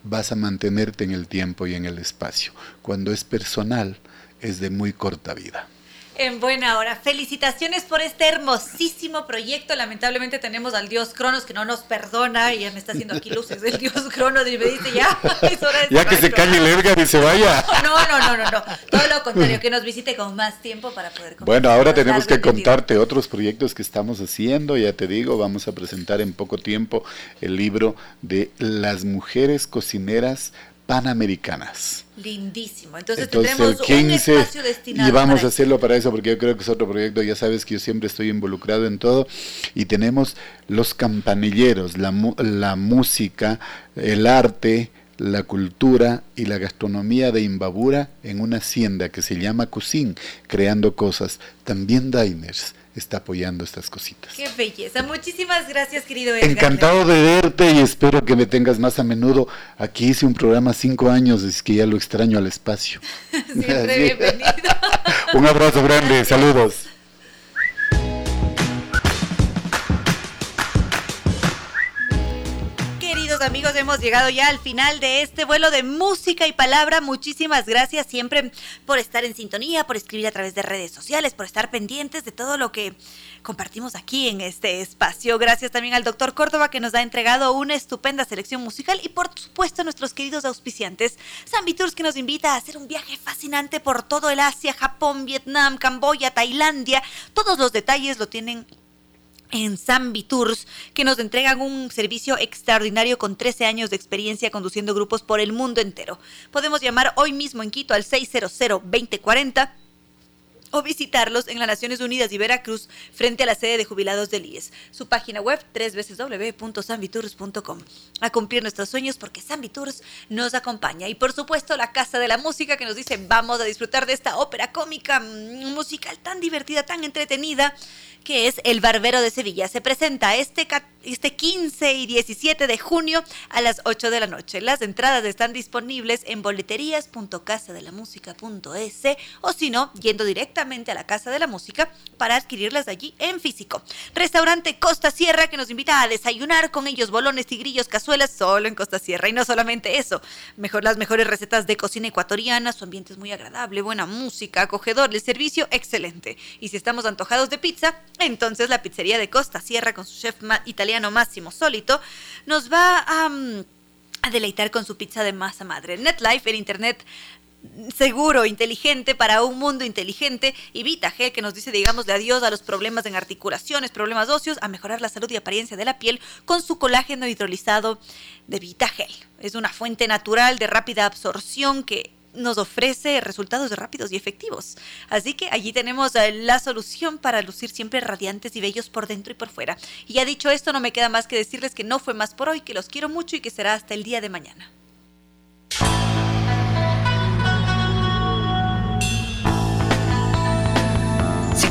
vas a mantenerte en el tiempo y en el espacio. Cuando es personal es de muy corta vida
en buena hora. Felicitaciones por este hermosísimo proyecto. Lamentablemente tenemos al dios Cronos que no nos perdona y ya me está haciendo aquí luces el dios Cronos y me dice ya, <laughs> es hora de
Ya que se calle el Edgar y se vaya.
No, no, no, no, no. Todo lo contrario, que nos visite con más tiempo para poder
Bueno, ahora tenemos que contarte otros proyectos que estamos haciendo. Ya te digo, vamos a presentar en poco tiempo el libro de las mujeres cocineras panamericanas.
Lindísimo. Entonces, tendremos un espacio destinado.
Y vamos a hacerlo para eso porque yo creo que es otro proyecto. Ya sabes que yo siempre estoy involucrado en todo. Y tenemos los campanilleros, la, la música, el arte, la cultura y la gastronomía de Imbabura en una hacienda que se llama Cusin, creando cosas. También diners está apoyando estas cositas.
Qué belleza. Muchísimas gracias, querido Edgar.
Encantado de verte y espero que me tengas más a menudo. Aquí hice un programa cinco años, es que ya lo extraño al espacio. <laughs>
Siempre bienvenido. <laughs>
un abrazo grande, saludos.
Amigos, hemos llegado ya al final de este vuelo de música y palabra. Muchísimas gracias siempre por estar en sintonía, por escribir a través de redes sociales, por estar pendientes de todo lo que compartimos aquí en este espacio. Gracias también al doctor Córdoba que nos ha entregado una estupenda selección musical y por supuesto a nuestros queridos auspiciantes, Zambi Tours que nos invita a hacer un viaje fascinante por todo el Asia, Japón, Vietnam, Camboya, Tailandia. Todos los detalles lo tienen en Zambi Tours, que nos entregan un servicio extraordinario con 13 años de experiencia conduciendo grupos por el mundo entero. Podemos llamar hoy mismo en Quito al 600-2040 o visitarlos en las Naciones Unidas y Veracruz frente a la sede de jubilados del IES. Su página web www.sambitours.com. A cumplir nuestros sueños porque Tours nos acompaña. Y por supuesto la Casa de la Música que nos dice vamos a disfrutar de esta ópera cómica mm, musical tan divertida, tan entretenida que es El Barbero de Sevilla. Se presenta este, este 15 y 17 de junio a las 8 de la noche. Las entradas están disponibles en boleterías.casadelamusica.es o si no, yendo a la Casa de la Música para adquirirlas allí en físico. Restaurante Costa Sierra que nos invita a desayunar con ellos bolones, tigrillos, cazuelas solo en Costa Sierra. Y no solamente eso, mejor las mejores recetas de cocina ecuatoriana, su ambiente es muy agradable, buena música, acogedor, el servicio excelente. Y si estamos antojados de pizza, entonces la pizzería de Costa Sierra con su chef italiano Máximo Solito nos va mm, a, deleitar con su pizza de masa madre. NetLife, el internet seguro, inteligente para un mundo inteligente y VitaGel que nos dice, digamos, de adiós a los problemas en articulaciones, problemas óseos, a mejorar la salud y apariencia de la piel con su colágeno hidrolizado de VitaGel. Es una fuente natural de rápida absorción que nos ofrece resultados rápidos y efectivos. Así que allí tenemos eh, la solución para lucir siempre radiantes y bellos por dentro y por fuera. Y ya dicho esto, no me queda más que decirles que no fue más por hoy, que los quiero mucho y que será hasta el día de mañana.